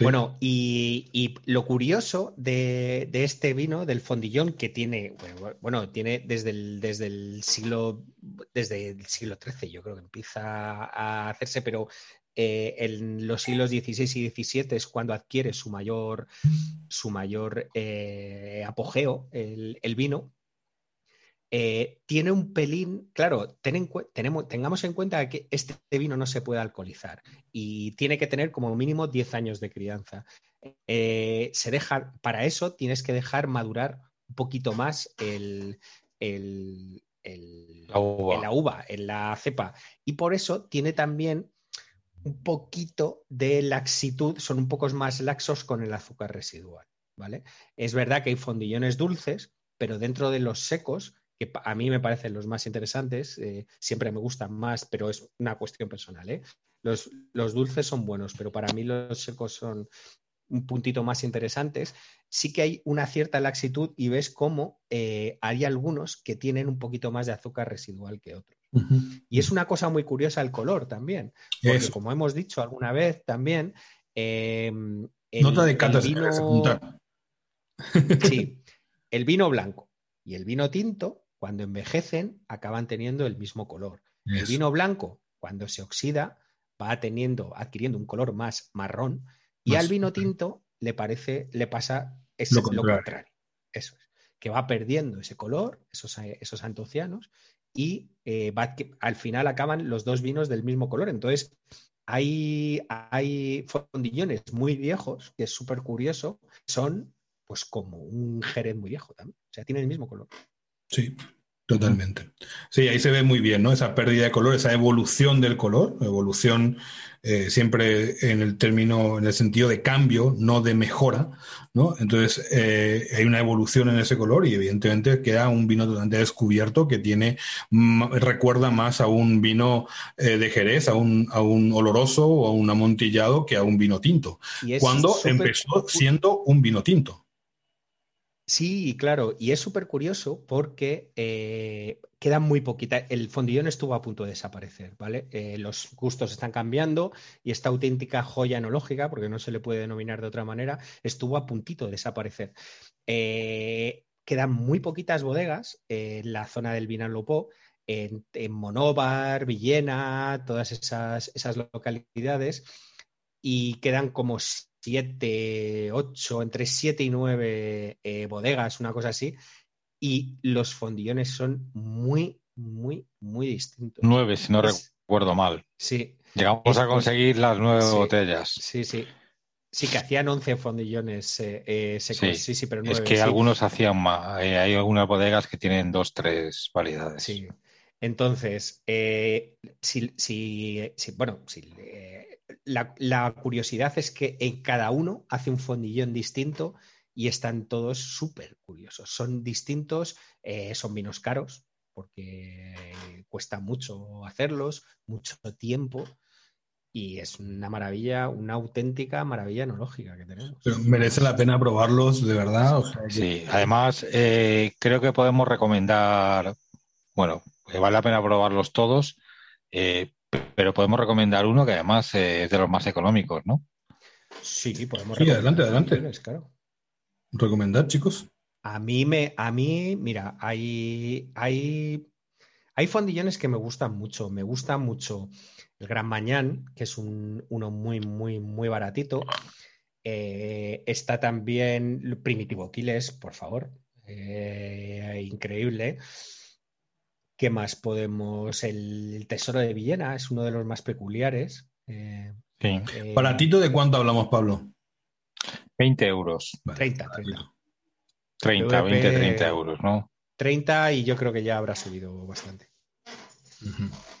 Bueno, y, lo curioso de, este vino, del fondillón, que tiene, bueno, tiene desde el, desde el siglo, desde el siglo XIII, yo creo que empieza a hacerse, pero eh, en los siglos XVI y XVII es cuando adquiere su mayor, su mayor eh, apogeo el, vino. Eh, tiene un pelín, claro, tenemos, tengamos en cuenta que este vino no se puede alcoholizar y tiene que tener como mínimo 10 años de crianza. se deja, para eso tienes que dejar madurar un poquito más el, la, uva. en la cepa. Y por eso tiene también un poquito de laxitud, son un poco más laxos con el azúcar residual, ¿vale? Es verdad que hay fondillones dulces, pero dentro de los secos, que a mí me parecen los más interesantes, eh, siempre me gustan más, pero es una cuestión personal, ¿eh? Los, los dulces son buenos, pero para mí los secos son un puntito más interesantes, sí que hay una cierta laxitud y ves cómo eh, hay algunos que tienen un poquito más de azúcar residual que otros. Y es una cosa muy curiosa el color también, porque como hemos dicho alguna vez también, em, Nota de cata vino... sí, el vino blanco y el vino tinto, cuando envejecen, acaban teniendo el mismo color. El vino blanco, cuando se oxida, va teniendo, adquiriendo un color más marrón y al vino tinto le parece, le pasa ese, lo, contrario. Eso es. Que va perdiendo ese color, esos, esos antocianos, y eh, al final acaban los dos vinos del mismo color. Entonces, hay, hay fondillones muy viejos, que es súper curioso, son pues como un jerez muy viejo también. O sea, tienen el mismo color. Sí, totalmente. Sí, ahí se ve muy bien, ¿no? Esa pérdida de color, esa evolución del color, evolución eh, siempre en el término, en el sentido de cambio, no de mejora, ¿no? Entonces eh, hay una evolución en ese color y evidentemente queda un vino totalmente descubierto que tiene, recuerda más a un vino eh, de Jerez, a un, a un oloroso o a un amontillado que a un vino tinto. Cuando empezó siendo un vino tinto. Sí, claro, y es súper curioso porque eh, queda muy poquita. El fondillón estuvo a punto de desaparecer, ¿vale? Eh, los gustos están cambiando y esta auténtica joya enológica, porque no se le puede denominar de otra manera, estuvo a puntito de desaparecer. Eh, quedan muy poquitas bodegas en la zona del Vinalopó, en, en Monóvar, Villena, todas esas, esas localidades, y quedan como siete, ocho, entre siete y nueve eh, bodegas, una cosa así, y los fondillones son muy, muy, muy distintos. Nueve, si no recuerdo mal. Sí. Llegamos a conseguir las nueve botellas. Sí, sí. Sí, que hacían once fondillones eh, eh secos. Sí. sí, pero nueve. Es que algunos hacían más. Hay algunas bodegas que tienen dos, tres variedades. Sí. Entonces, si, si, bueno, si la, curiosidad es que en cada uno hace un fondillón distinto y están todos súper curiosos. Son distintos, eh, son vinos caros porque cuesta mucho hacerlos, mucho tiempo. Y es una maravilla, una auténtica maravilla enológica que tenemos. Pero merece la pena probarlos, de verdad. Sí, además eh, creo que podemos recomendar, bueno, vale la pena probarlos todos, eh, pero podemos recomendar uno que además es de los más económicos, ¿no? Sí, podemos Sí, adelante, adelante. Claro. ¿Recomendar, chicos? A mí me, a mí, mira, hay, hay, hay fondillones que me gustan mucho. Me gusta mucho el Gran Mañán, que es un, uno muy, muy, muy baratito. Eh, está también Primitivo Quiles, por favor. Eh, increíble. ¿Qué más podemos? El Tesoro de Villena es uno de los más peculiares. Eh, sí. Eh, ¿Baratito de cuánto hablamos, Pablo? 20 euros. 30, 30. 30, 20, 30 euros, ¿no? 30 y yo creo que ya habrá subido bastante.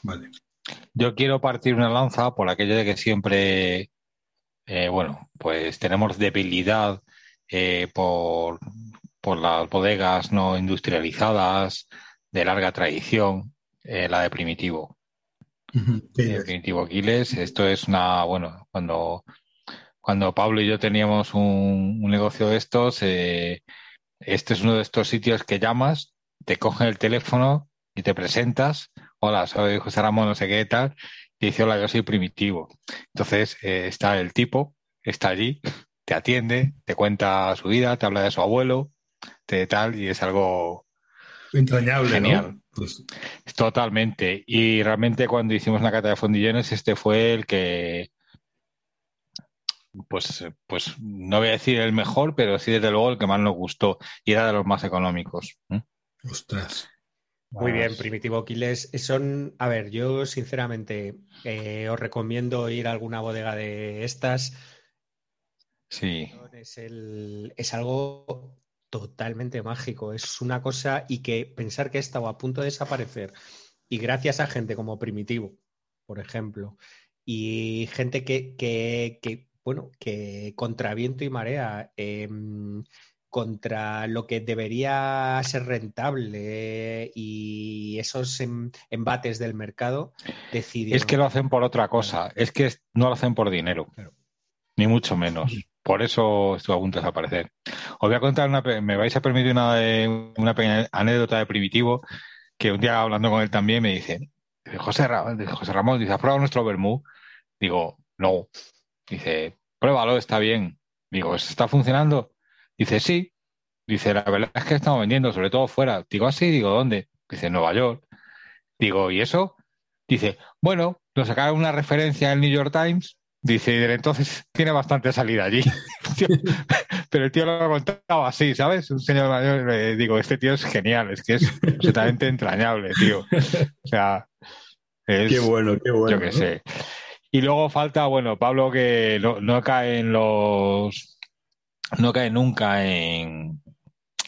Vale. Yo quiero partir una lanza por aquello de que siempre, eh, bueno, pues tenemos debilidad por, por las bodegas no industrializadas, de larga tradición, eh, la de Primitivo. Primitivo Aquiles, esto es una, bueno, cuando, cuando Pablo y yo teníamos un, negocio de estos, eh, este es uno de estos sitios que llamas, te cogen el teléfono y te presentas, hola, soy José Ramón, no sé qué tal, y dice, hola, yo soy Primitivo. Entonces eh, está el tipo, está allí, te atiende, te cuenta su vida, te habla de su abuelo, de tal, y es algo Entrañable, Genial. Pues Totalmente. Y realmente cuando hicimos una cata de fondillones, este fue el que, pues, pues no voy a decir el mejor, pero sí desde luego el que más nos gustó y era de los más económicos. Ostras. Muy bien, Primitivo Aquiles. Son, a ver, yo sinceramente eh, os recomiendo ir a alguna bodega de estas. Sí. Es, es algo totalmente mágico. Es una cosa y que pensar que estaba a punto de desaparecer y gracias a gente como Primitivo, por ejemplo, y gente que, que, bueno, que contra viento y marea, em, contra lo que debería ser rentable y esos em, embates del mercado, decidieron... Es que lo hacen por otra cosa, es que no lo hacen por dinero, ni mucho menos. Por eso estuvo a punto de desaparecer. Os voy a contar una, me vais a permitir una, una pequeña anécdota de Primitivo, que un día hablando con él también me dice, José, José Ramón, dice, ¿has nuestro vermú? Digo, no. Dice, pruébalo, está bien. Digo, ¿está funcionando? Dice, sí. Dice, la verdad es que estamos vendiendo, sobre todo fuera. Digo, así, digo, ¿dónde? Dice, Nueva York. Digo, ¿y eso? Dice, bueno, nos sacaron una referencia en el New York Times. Dice, entonces tiene bastante salida allí. Pero el tío lo contaba así, ¿sabes? Un señor mayor, digo, este tío es genial, es que es absolutamente entrañable, tío. O sea, es, qué bueno, qué bueno. Yo qué sé. Y luego falta, bueno, Pablo que no, cae en los. No cae nunca en,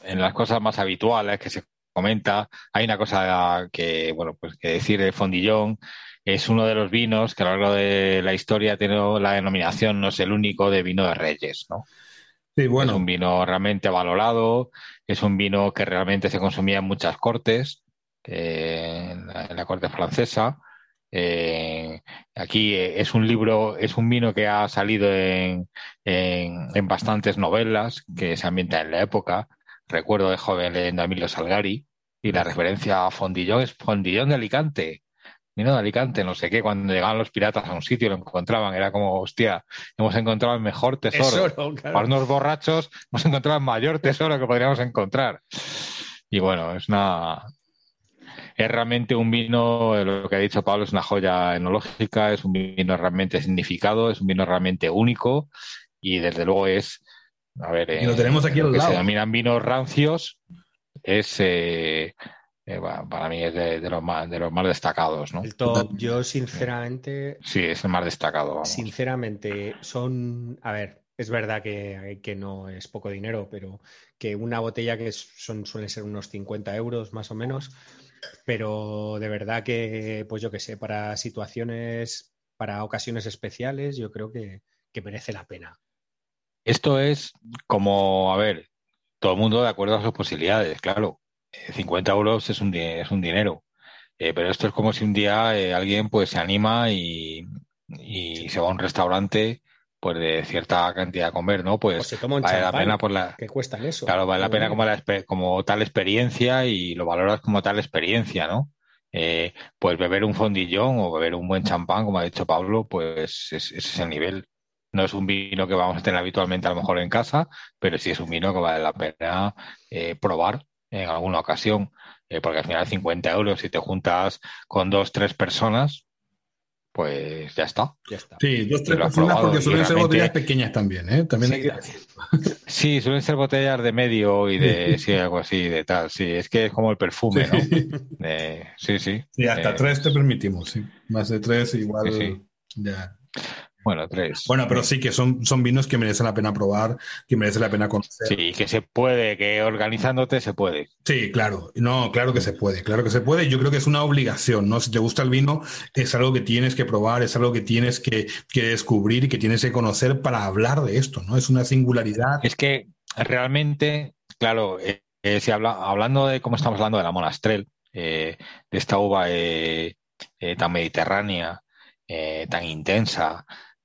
en las cosas más habituales que se comenta. Hay una cosa que, bueno, pues que decir el fondillón es uno de los vinos que a lo largo de la historia tiene la denominación, no es el único de vino de reyes, ¿no? Sí, bueno. Es un vino realmente valorado, es un vino que realmente se consumía en muchas cortes, eh, en, la, corte francesa. Eh, aquí eh, es un libro, es un vino que ha salido en, en, bastantes novelas que se ambientan en la época. Recuerdo de joven leyendo a Emilio Salgari y la referencia a Fondillón es Fondillón de Alicante vino de Alicante, no sé qué, cuando llegaban los piratas a un sitio y lo encontraban, era como, hostia, hemos encontrado el mejor tesoro. Para unos borrachos hemos encontrado el mayor tesoro que podríamos encontrar. Y bueno, es una... Es realmente un vino, lo que ha dicho Pablo, es una joya enológica, es un vino realmente significado, es un vino realmente único y desde luego es, a ver, y lo tenemos aquí al lado. se denominan vinos rancios, es... Eh, eh, para mí es de, los más, de los más destacados, ¿no? El top, yo sinceramente... Sí, es el más destacado. Sinceramente, son... A ver, es verdad que, que, no es poco dinero, pero que una botella que son, suele ser unos 50 euros más o menos, pero de verdad que, pues yo que sé, para situaciones, para ocasiones especiales, yo creo que, que merece la pena. Esto es como, a ver, todo el mundo de acuerdo a sus posibilidades, claro. 50 euros es un, es un dinero. Eh, pero esto es como si un día eh, alguien pues se anima y, se va a un restaurante pues de cierta cantidad a comer, ¿no? Pues vale la pena por la que cuestan eso. Claro, vale la pena como, como tal experiencia y lo valoras como tal experiencia, ¿no? Eh, pues beber un fondillón o beber un buen champán, como ha dicho Pablo, pues ese es el nivel. No es un vino que vamos a tener habitualmente a lo mejor en casa, pero sí es un vino que vale la pena probar en alguna ocasión, eh, porque al final 50 euros, si te juntas con dos, tres personas, pues ya está. Ya está. Sí, dos, tres personas, porque suelen ser botellas pequeñas también, ¿eh? También sí, sí, suelen ser botellas de medio y de, sí, algo así, de tal. Sí, es que es como el perfume, ¿no? sí, sí. Y hasta eh, tres te permitimos, sí. Más de tres igual ya. Bueno, tres. Bueno, pero sí que son, son vinos que merecen la pena probar, que merecen la pena conocer. Sí, que se puede, que organizándote se puede. Sí, claro. No, claro que se puede, claro que se puede. Yo creo que es una obligación, ¿no? Si te gusta el vino, es algo que tienes que probar, es algo que tienes que, descubrir y que tienes que conocer para hablar de esto, ¿no? Es una singularidad. Es que realmente, claro, eh, eh, si habla, hablando de cómo estamos hablando de la monastrel, eh, de esta uva tan mediterránea, tan intensa,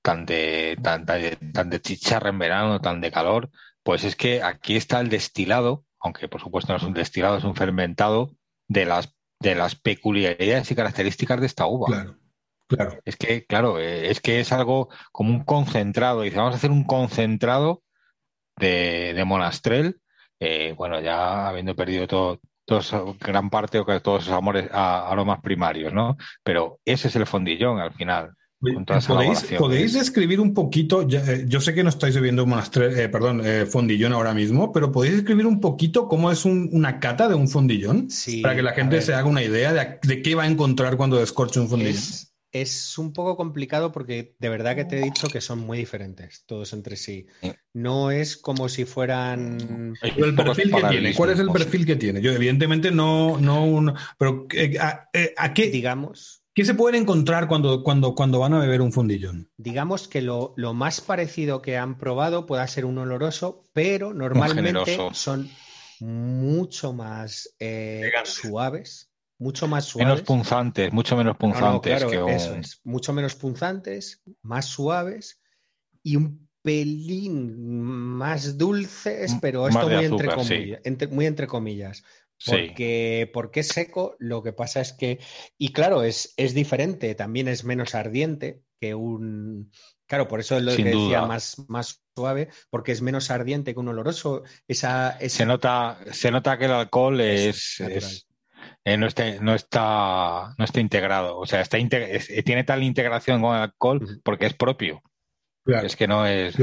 tan de, tan, tan, de chicharra en verano, tan de calor, pues es que aquí está el destilado, aunque por supuesto no es un destilado, es un fermentado de las, de las peculiaridades y características de esta uva. Claro, claro. Es que, claro, eh, es que es algo como un concentrado. Dice, vamos a hacer un concentrado de, de monastrel, eh, bueno, ya habiendo perdido todo, gran parte o todos esos amores a, a los más primarios, ¿no? Pero ese es el fondillón al final. ¿Podéis, ¿Podéis, describir un poquito? Eh, yo sé que no estáis bebiendo eh, perdón, eh, fondillón ahora mismo, pero ¿podéis describir un poquito cómo es una cata de un fondillón? Sí, para que la gente se haga una idea de, qué va a encontrar cuando descorche un fondillón. Es, un poco complicado porque de verdad que te he dicho que son muy diferentes todos entre sí. No es como si fueran. el perfil que tiene. ¿Cuál es el perfil que tiene? Yo, evidentemente, no. no pero ¿a, a qué? Digamos ¿Qué se pueden encontrar cuando, cuando, cuando van a beber un fundillón? Digamos que lo, más parecido que han probado pueda ser un oloroso, pero normalmente son mucho más eh, suaves, mucho más suaves. Menos punzantes, mucho menos punzantes. que eso es, mucho menos punzantes, más suaves y un pelín más dulces, pero esto muy, entre muy entre comillas. Porque, porque es seco, lo que pasa es que, y claro, es, es diferente, también es menos ardiente que un, Claro, por eso es lo que decía más, más suave, porque es menos ardiente que un oloroso. Esa, Se, nota, se nota que el alcohol es, eh, no, está, no, está, no está integrado. O sea, está tiene tal integración con el alcohol porque es propio. Es que no es,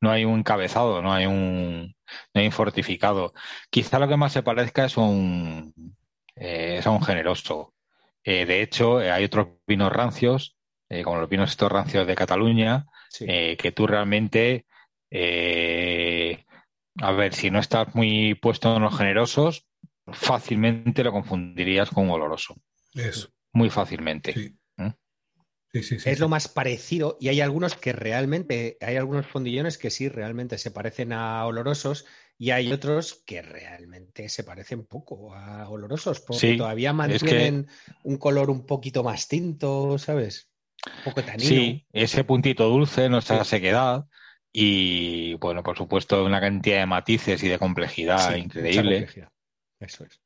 no hay un cabezado, no hay un, no hay un fortificado. Quizá lo que más se parezca es un, eh, es un generoso. Eh, de hecho, hay otros vinos rancios, como los vinos estos rancios de Cataluña, que tú realmente, a ver, si no estás muy puesto en los generosos, fácilmente lo confundirías con un oloroso. Eso. Muy fácilmente. Sí. Es lo más parecido y hay algunos que realmente, hay algunos fondillones que sí realmente se parecen a olorosos y hay otros que realmente se parecen poco a olorosos porque todavía mantienen un color un poquito más tinto, ¿sabes? Un poco tanino. Sí, ese puntito dulce, nuestra sequedad y bueno, por supuesto una cantidad de matices y de complejidad increíble. Eso es.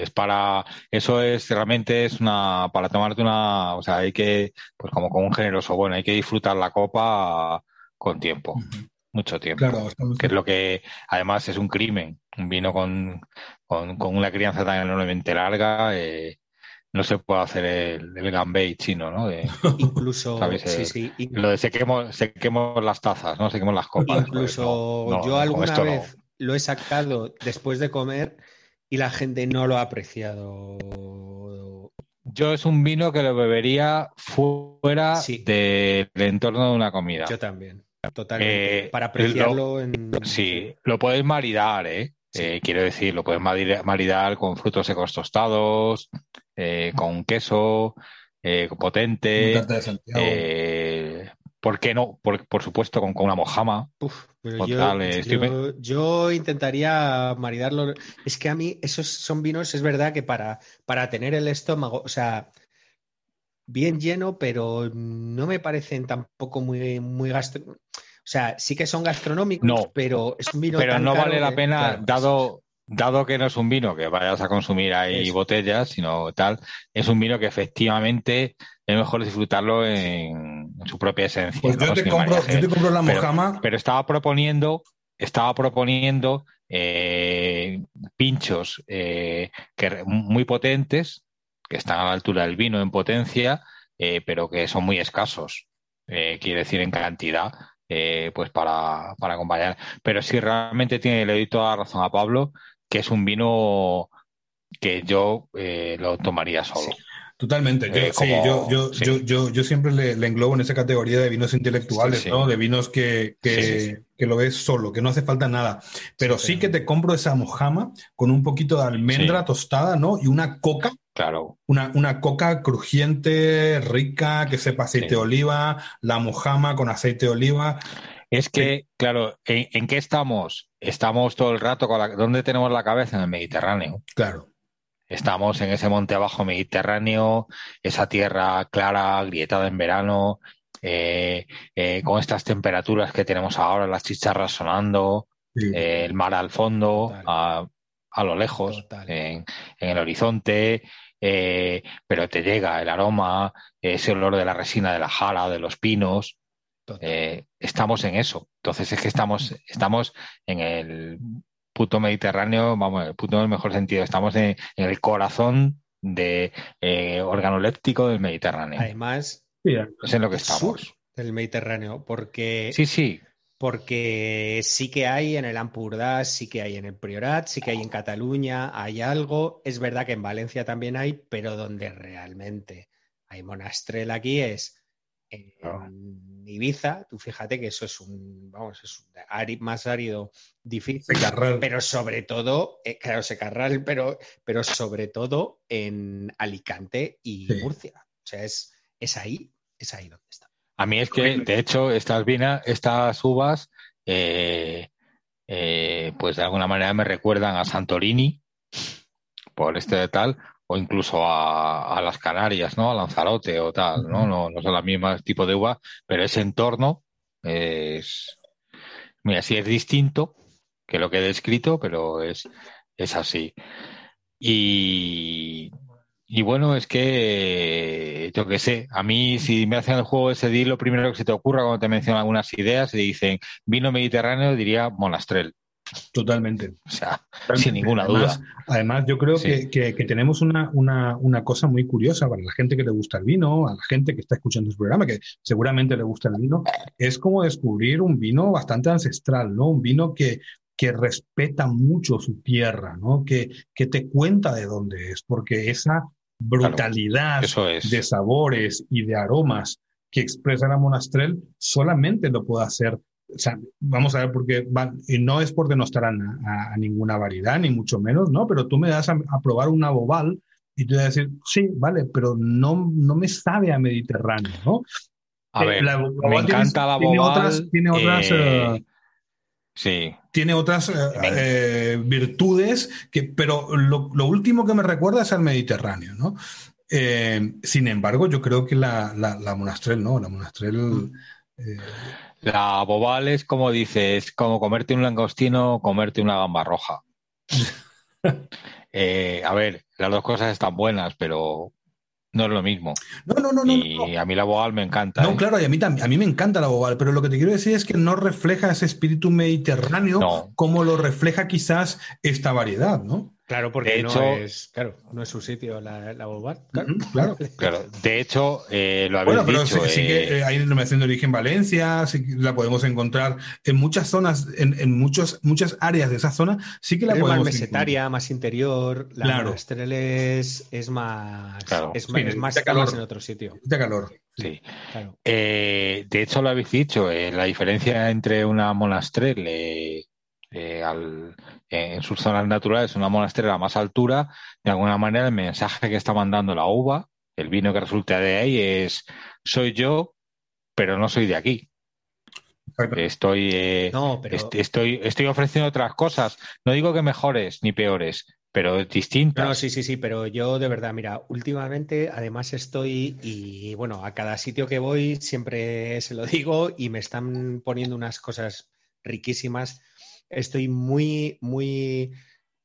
es para, eso es realmente es una, para tomarte una, o sea, hay que, pues como con un generoso, bueno, hay que disfrutar la copa con tiempo, mucho tiempo. Claro, que es lo que, además es un crimen, un vino con, con, una crianza tan enormemente larga, eh, no se puede hacer el, el gambay chino, ¿no? Incluso, sí, sí. Lo de sequemos, sequemos las tazas, ¿no? Sequemos las copas. Incluso yo alguna vez lo he sacado después de comer y la gente no lo ha apreciado. Yo es un vino que lo bebería fuera del entorno de una comida. Yo también, totalmente. Eh, para apreciarlo en... Sí, lo puedes maridar, ¿eh? ¿eh? quiero decir, lo puedes maridar con frutos secos tostados, eh, con queso, potente. ¿Por qué no? Por, supuesto, con, una mojama. yo, intentaría maridarlo. Es que a mí esos son vinos, es verdad que para, para tener el estómago, o sea, bien lleno, pero no me parecen tampoco muy, muy gastro... O sea, sí que son gastronómicos, pero es un vino Pero no vale la pena, dado, dado que no es un vino que vayas a consumir ahí botellas, sino tal, es un vino que efectivamente es mejor disfrutarlo en, su propia esencia. Pues yo, te compro, la mojama. Pero, estaba proponiendo, estaba proponiendo eh, pinchos eh, que, muy potentes, que están a la altura del vino en potencia, eh, pero que son muy escasos, quiere decir en cantidad. pues para, para acompañar. Pero sí, realmente tiene, le doy toda la razón a Pablo, que es un vino que yo eh, lo tomaría solo. Totalmente. Yo, eh, yo, yo, yo, yo, siempre le, englobo en esa categoría de vinos intelectuales, ¿no? De vinos que, que, lo ves solo, que no hace falta nada. Pero sí, que te compro esa mojama con un poquito de almendra tostada, ¿no? Y una coca. Claro. Una, una coca crujiente, rica, que sepa aceite de oliva, la mojama con aceite de oliva. Es que, claro, ¿en, qué estamos? Estamos todo el rato con la... ¿Dónde tenemos la cabeza? En el Mediterráneo. Claro. Estamos en ese monte abajo mediterráneo, esa tierra clara, grietada en verano, eh, eh, con estas temperaturas que tenemos ahora, las chicharras sonando, eh, el mar al fondo, a, lo lejos, en, en, el horizonte, pero te llega el aroma, ese olor de la resina de la jara, de los pinos. Estamos en eso. Entonces es que estamos, estamos en el puto Mediterráneo, vamos, el puto en el mejor sentido, estamos en, el corazón de eh, organoléptico del Mediterráneo. Además, es en lo que estamos. Del Mediterráneo, porque sí, sí. Porque sí que hay en el Ampurdá, sí que hay en el Priorat, sí que hay en Cataluña, hay algo. Es verdad que en Valencia también hay, pero donde realmente hay monastrel aquí es en Ibiza, tú fíjate que eso es un, vamos, es un más árido, difícil, pero sobre todo, eh, claro, Secarral, pero, pero sobre todo en Alicante y Murcia. O sea, es, es ahí, es ahí donde está. A mí es que, de hecho, estas vinas, estas uvas, eh, eh, pues de alguna manera me recuerdan a Santorini, por este de tal, o incluso a, las Canarias, ¿no? A Lanzarote o tal, ¿no? No, no son las mismas tipo de uva, pero ese entorno es, mira, sí es distinto que lo que he descrito, pero es, es así. Y, y bueno, es que yo qué sé, a mí si me hacen el juego ese día, lo primero que se te ocurra cuando te mencionan algunas ideas y dicen vino mediterráneo, diría monastrel. Totalmente. O sea, sin ninguna duda. Además, yo creo que, que, tenemos una, una, una, cosa muy curiosa para la gente que le gusta el vino, a la gente que está escuchando este programa, que seguramente le gusta el vino, es como descubrir un vino bastante ancestral, ¿no? Un vino que, que respeta mucho su tierra, ¿no? Que, que te cuenta de dónde es, porque esa brutalidad de sabores y de aromas que expresa la monastrel solamente lo puede hacer. O sea, vamos a ver, porque y no es por denostar a, ninguna variedad, ni mucho menos, ¿no? Pero tú me das a, probar una bobal y tú vas a decir, sí, vale, pero no, no me sabe a Mediterráneo, ¿no? A ver, me encanta la bobal. Tiene otras, eh, eh, Sí. Tiene otras eh, eh, virtudes, que, pero lo, último que me recuerda es al Mediterráneo, ¿no? Eh, sin embargo, yo creo que la, la, Monastrel, ¿no? La Monastrel. Mm. La Bobal es como dices, como comerte un langostino o comerte una gamba roja. a ver, las dos cosas están buenas, pero no es lo mismo. No, no, no. Y a mí la Boal me encanta. No, ¿eh? claro, y a mí también. A mí me encanta la Boal, pero lo que te quiero decir es que no refleja ese espíritu mediterráneo como lo refleja quizás esta variedad, ¿no? Claro, porque no, es, claro, no es su sitio la, la Claro. claro. De hecho, eh, lo habéis bueno, pero sí, que eh, hay denominación de origen Valencia, sí la podemos encontrar en muchas zonas, en, en muchos, muchas áreas de esa zona, sí que la podemos más mesetaria, más interior, la claro. es, es más, es, más, calor, en otro sitio. De calor. Sí. Eh, de hecho, lo habéis dicho, la diferencia entre una monastrel eh, al, en sus zonas naturales, una monasterio a más altura, de alguna manera el mensaje que está mandando la uva, el vino que resulta de ahí es soy yo, pero no soy de aquí. Estoy, eh, estoy, estoy ofreciendo otras cosas. No digo que mejores ni peores, pero distintas. No, sí, sí, sí, pero yo de verdad, mira, últimamente además estoy y bueno, a cada sitio que voy siempre se lo digo y me están poniendo unas cosas riquísimas estoy muy, muy,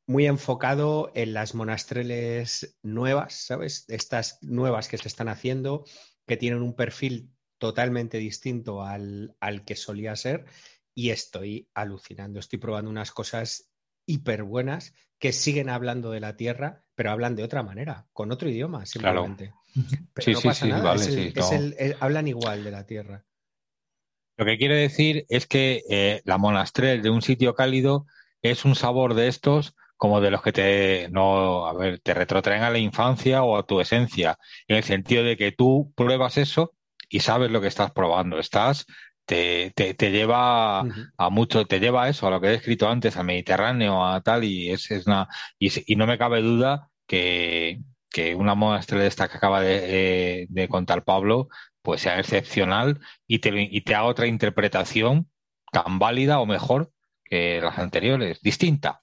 muy enfocado en las monastreles nuevas, ¿sabes? Estas nuevas que se están haciendo, que tienen un perfil totalmente distinto al, al que solía ser y estoy alucinando. Estoy probando unas cosas hiper buenas que siguen hablando de la tierra, pero hablan de otra manera, con otro idioma, simplemente. Pero no pasa nada, hablan igual de la tierra. Lo que quiere decir es que eh, la monastrel de un sitio cálido es un sabor de estos como de los que te no a ver te retrotraen a la infancia o a tu esencia en el sentido de que tú pruebas eso y sabes lo que estás probando. Estás te, te, te lleva a mucho te lleva a eso a lo que he escrito antes al Mediterráneo a tal y es, es una y, no me cabe duda que que una monastrel de esta que acaba de, eh, de contar Pablo pues sea excepcional y te, y te haga otra interpretación tan válida o mejor que las anteriores, distinta.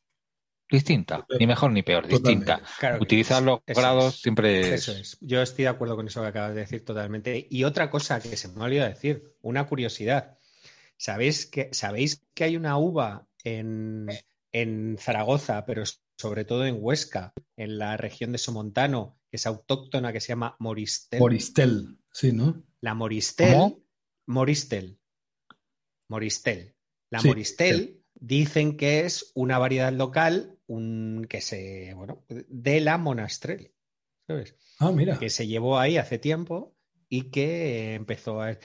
Distinta, ni mejor ni peor, distinta. Utilizar los grados siempre es... Eso es. Yo estoy de acuerdo con eso que acabas de decir totalmente. Y otra cosa que se me ha olvidado decir, una curiosidad. ¿Sabéis que, ¿sabéis que hay una uva en, en Zaragoza, pero sobre todo en Huesca, en la región de Somontano, que es autóctona, que se llama Moristel? Moristel, sí, ¿no? La Moristel. Moristel. Moristel. La Moristel dicen que es una variedad local un, que se, bueno, de la Monastrel. ¿Sabes? Ah, mira. Que se llevó ahí hace tiempo y que empezó a...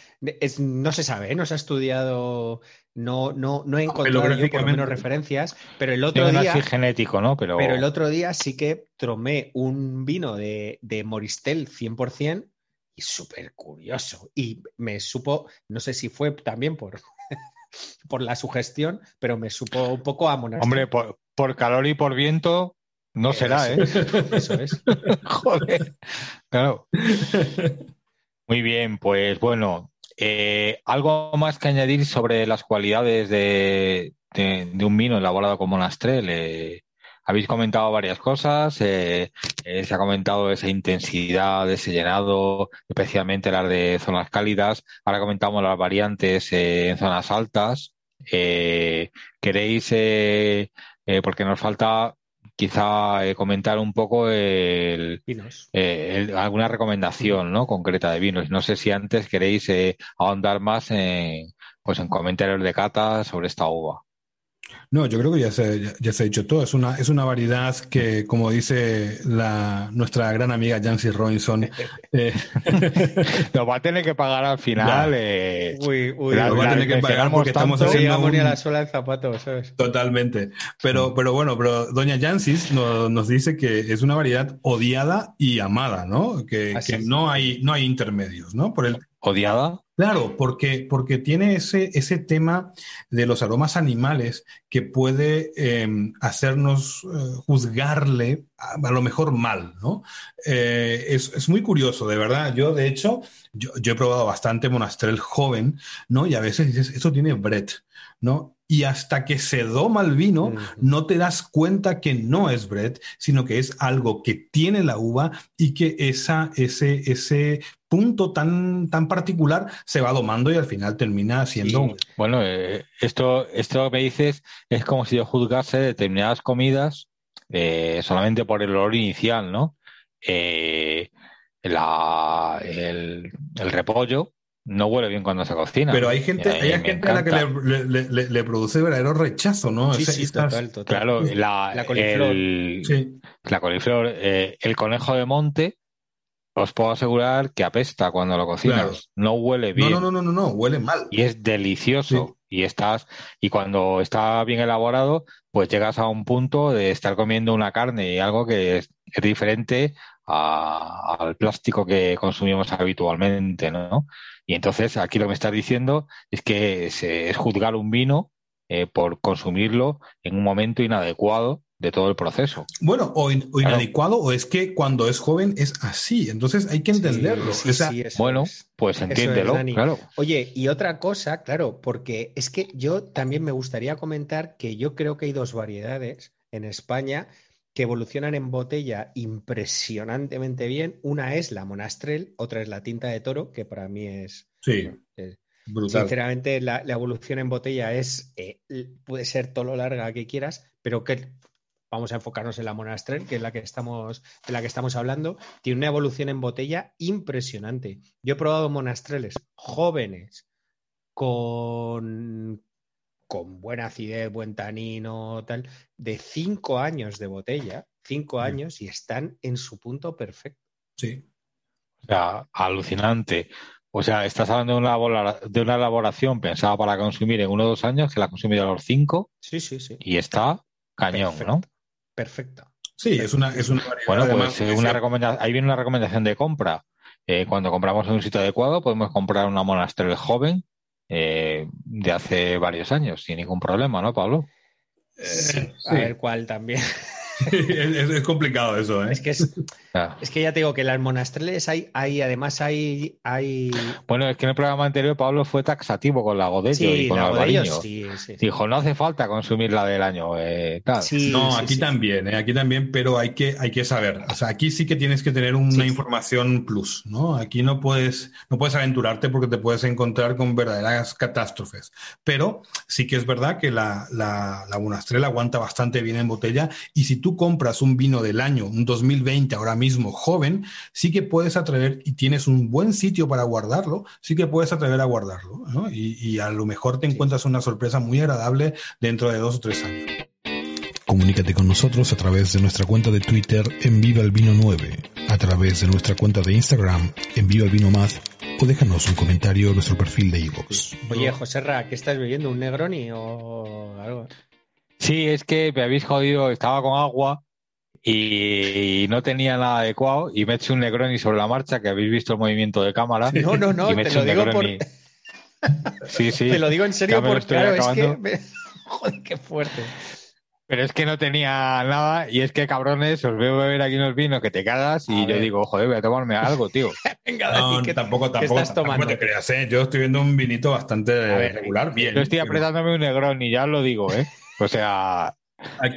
no se sabe, ¿eh? no se ha estudiado, no, no, no he ah, encontrado yo por lo menos referencias, pero el otro día... genético, ¿no? Pero... pero el otro día sí que tomé un vino de, de Moristel 100% y súper curioso. Y me supo, no sé si fue también por, por la sugestión, pero me supo un poco a Hombre, por, calor y por viento. No será, ¿eh? Eso es. Joder. Claro. Muy bien, pues bueno, eh, algo más que añadir sobre las cualidades de, un vino elaborado con monastrel. Eh, habéis comentado varias cosas. Eh, se ha comentado esa intensidad, ese llenado, especialmente las de zonas cálidas. Ahora comentamos las variantes en zonas altas. ¿Queréis, porque nos falta quizá eh, comentar un poco el, eh, alguna recomendación ¿no? concreta de vinos. No sé si antes queréis eh, ahondar más en, pues en comentarios de cata sobre esta uva. No, yo creo que ya se, ya, se ha dicho todo. Es una, es una variedad que, como dice la, nuestra gran amiga Jancy Robinson, eh, nos va a tener que pagar al final. Eh, uy, uy, nos va a tener que pagar porque estamos haciendo. Un... la suela del zapato, ¿sabes? Totalmente. Pero, pero bueno, pero doña Jancy nos, nos, dice que es una variedad odiada y amada, ¿no? Que, que no, hay, no hay intermedios, ¿no? Por el, ¿Odiada? Claro, porque, porque tiene ese, ese tema de los aromas animales que puede em, hacernos eh, juzgarle a, lo mejor mal, ¿no? Eh, es, es, muy curioso, de verdad. Yo, de hecho, yo, yo, he probado bastante monastrel joven, ¿no? Y a veces dices, eso tiene Brett, ¿no? Y hasta que se doma el vino, no te das cuenta que no es Brett, sino que es algo que tiene la uva y que esa, ese, ese punto tan, tan particular se va domando y al final termina siendo... Bueno, eh, esto, esto que me dices es como si yo juzgase determinadas comidas eh, solamente por el olor inicial, ¿no? Eh, la, el, el repollo no huele bien cuando se cocina. Pero hay gente, hay gente a la que le, produce verdadero rechazo, ¿no? Sí, sí, total, Claro, la, coliflor. El, La coliflor, eh, el conejo de monte, os puedo asegurar que apesta cuando lo cocinas. No huele bien. No, no, no, no, no, huele mal. Y es delicioso. Y estás, y cuando está bien elaborado, pues llegas a un punto de estar comiendo una carne y algo que es, es diferente al plástico que consumimos habitualmente, ¿no? Y entonces aquí lo que me estás diciendo es que es, juzgar un vino eh, por consumirlo en un momento inadecuado de todo el proceso. Bueno, o, inadecuado, o es que cuando es joven es así, entonces hay que entenderlo. bueno, pues entiéndelo, claro. Oye, y otra cosa, claro, porque es que yo también me gustaría comentar que yo creo que hay dos variedades en España que evolucionan en botella impresionantemente bien. Una es la Monastrel, otra es la tinta de toro, que para mí es... Sí. brutal. Sinceramente, la, evolución en botella es eh, puede ser todo lo larga que quieras, pero que vamos a enfocarnos en la Monastrel, que es la que estamos, de la que estamos hablando, tiene una evolución en botella impresionante. Yo he probado monastreles jóvenes con con buena acidez, buen tanino, tal, de cinco años de botella, cinco años, y están en su punto perfecto. Sí. O sea, alucinante. O sea, estás hablando de una, de una elaboración pensada para consumir en uno o dos años, que la ha consumido a los cinco. Sí, sí, sí. Y está cañón, ¿no? Perfecta. Sí, es una, es una Bueno, pues una recomendación, ahí viene una recomendación de compra. Eh, cuando compramos en un sitio adecuado, podemos comprar una monastrel joven eh, de hace varios años, sin ningún problema, ¿no, Pablo? Eh, a ver cuál también. es, complicado eso, ¿eh? Es que, es, que ya te digo que las monastreles hay, hay además hay, hay... Bueno, es que en el programa anterior Pablo fue taxativo con la Godello y con la Sí, Dijo, no hace falta consumir la del año. Eh, no, aquí también, eh, aquí también, pero hay que, hay que saber. O sea, aquí sí que tienes que tener una información plus, ¿no? Aquí no puedes, no puedes aventurarte porque te puedes encontrar con verdaderas catástrofes. Pero sí que es verdad que la, la, la monastrel aguanta bastante bien en botella y si tú compras un vino del año, un 2020 ahora mismo joven, sí que puedes atrever y tienes un buen sitio para guardarlo, sí que puedes atrever a guardarlo. Y, a lo mejor te encuentras una sorpresa muy agradable dentro de dos o tres años. Comunícate con nosotros a través de nuestra cuenta de Twitter en Viva el Vino 9, a través de nuestra cuenta de Instagram en Viva el Vino Más o déjanos un comentario en nuestro perfil de iVoox. Oye, José Ra, ¿qué estás bebiendo? ¿Un Negroni o algo? Sí, es que me habéis jodido, estaba con agua y no tenía nada adecuado y me he hecho un Negroni sobre la marcha, que habéis visto el movimiento de cámara. No, no, no, te lo digo por... Sí, sí. Te lo digo en serio porque, claro, es que... Joder, qué fuerte. Pero es que no tenía nada y es que cabrones, os veo beber aquí unos vinos que te cagas y yo digo, joder, voy a tomarme algo, tío. Venga, no, tampoco, tampoco, estás tomando? te creas, ¿eh? Yo estoy viendo un vinito bastante regular, bien. Yo estoy apretándome un negrón y ya lo digo, ¿eh? O sea,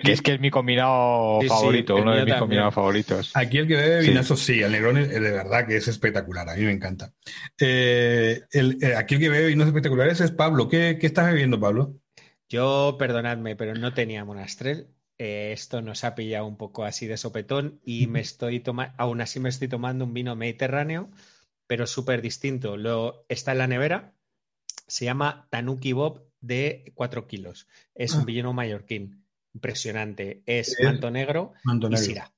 que es que es mi combinado favorito, uno de mis combinados favoritos. Aquí el que bebe vinazo, sí, el Negrón es, de verdad que es espectacular, a mí me encanta. Eh, el, eh, aquí el que bebe vinos espectaculares es Pablo. ¿Qué, ¿Qué, estás bebiendo, Pablo? Yo, perdonadme, pero no tenía Monastrel. Eh, esto nos ha pillado un poco así de sopetón y me estoy tomando, aún así me estoy tomando un vino mediterráneo, pero súper distinto. Lo, está en la nevera, se llama Tanuki Bob de 4 kilos. Es un ah. vino mallorquín, impresionante. Es manto negro, y sira.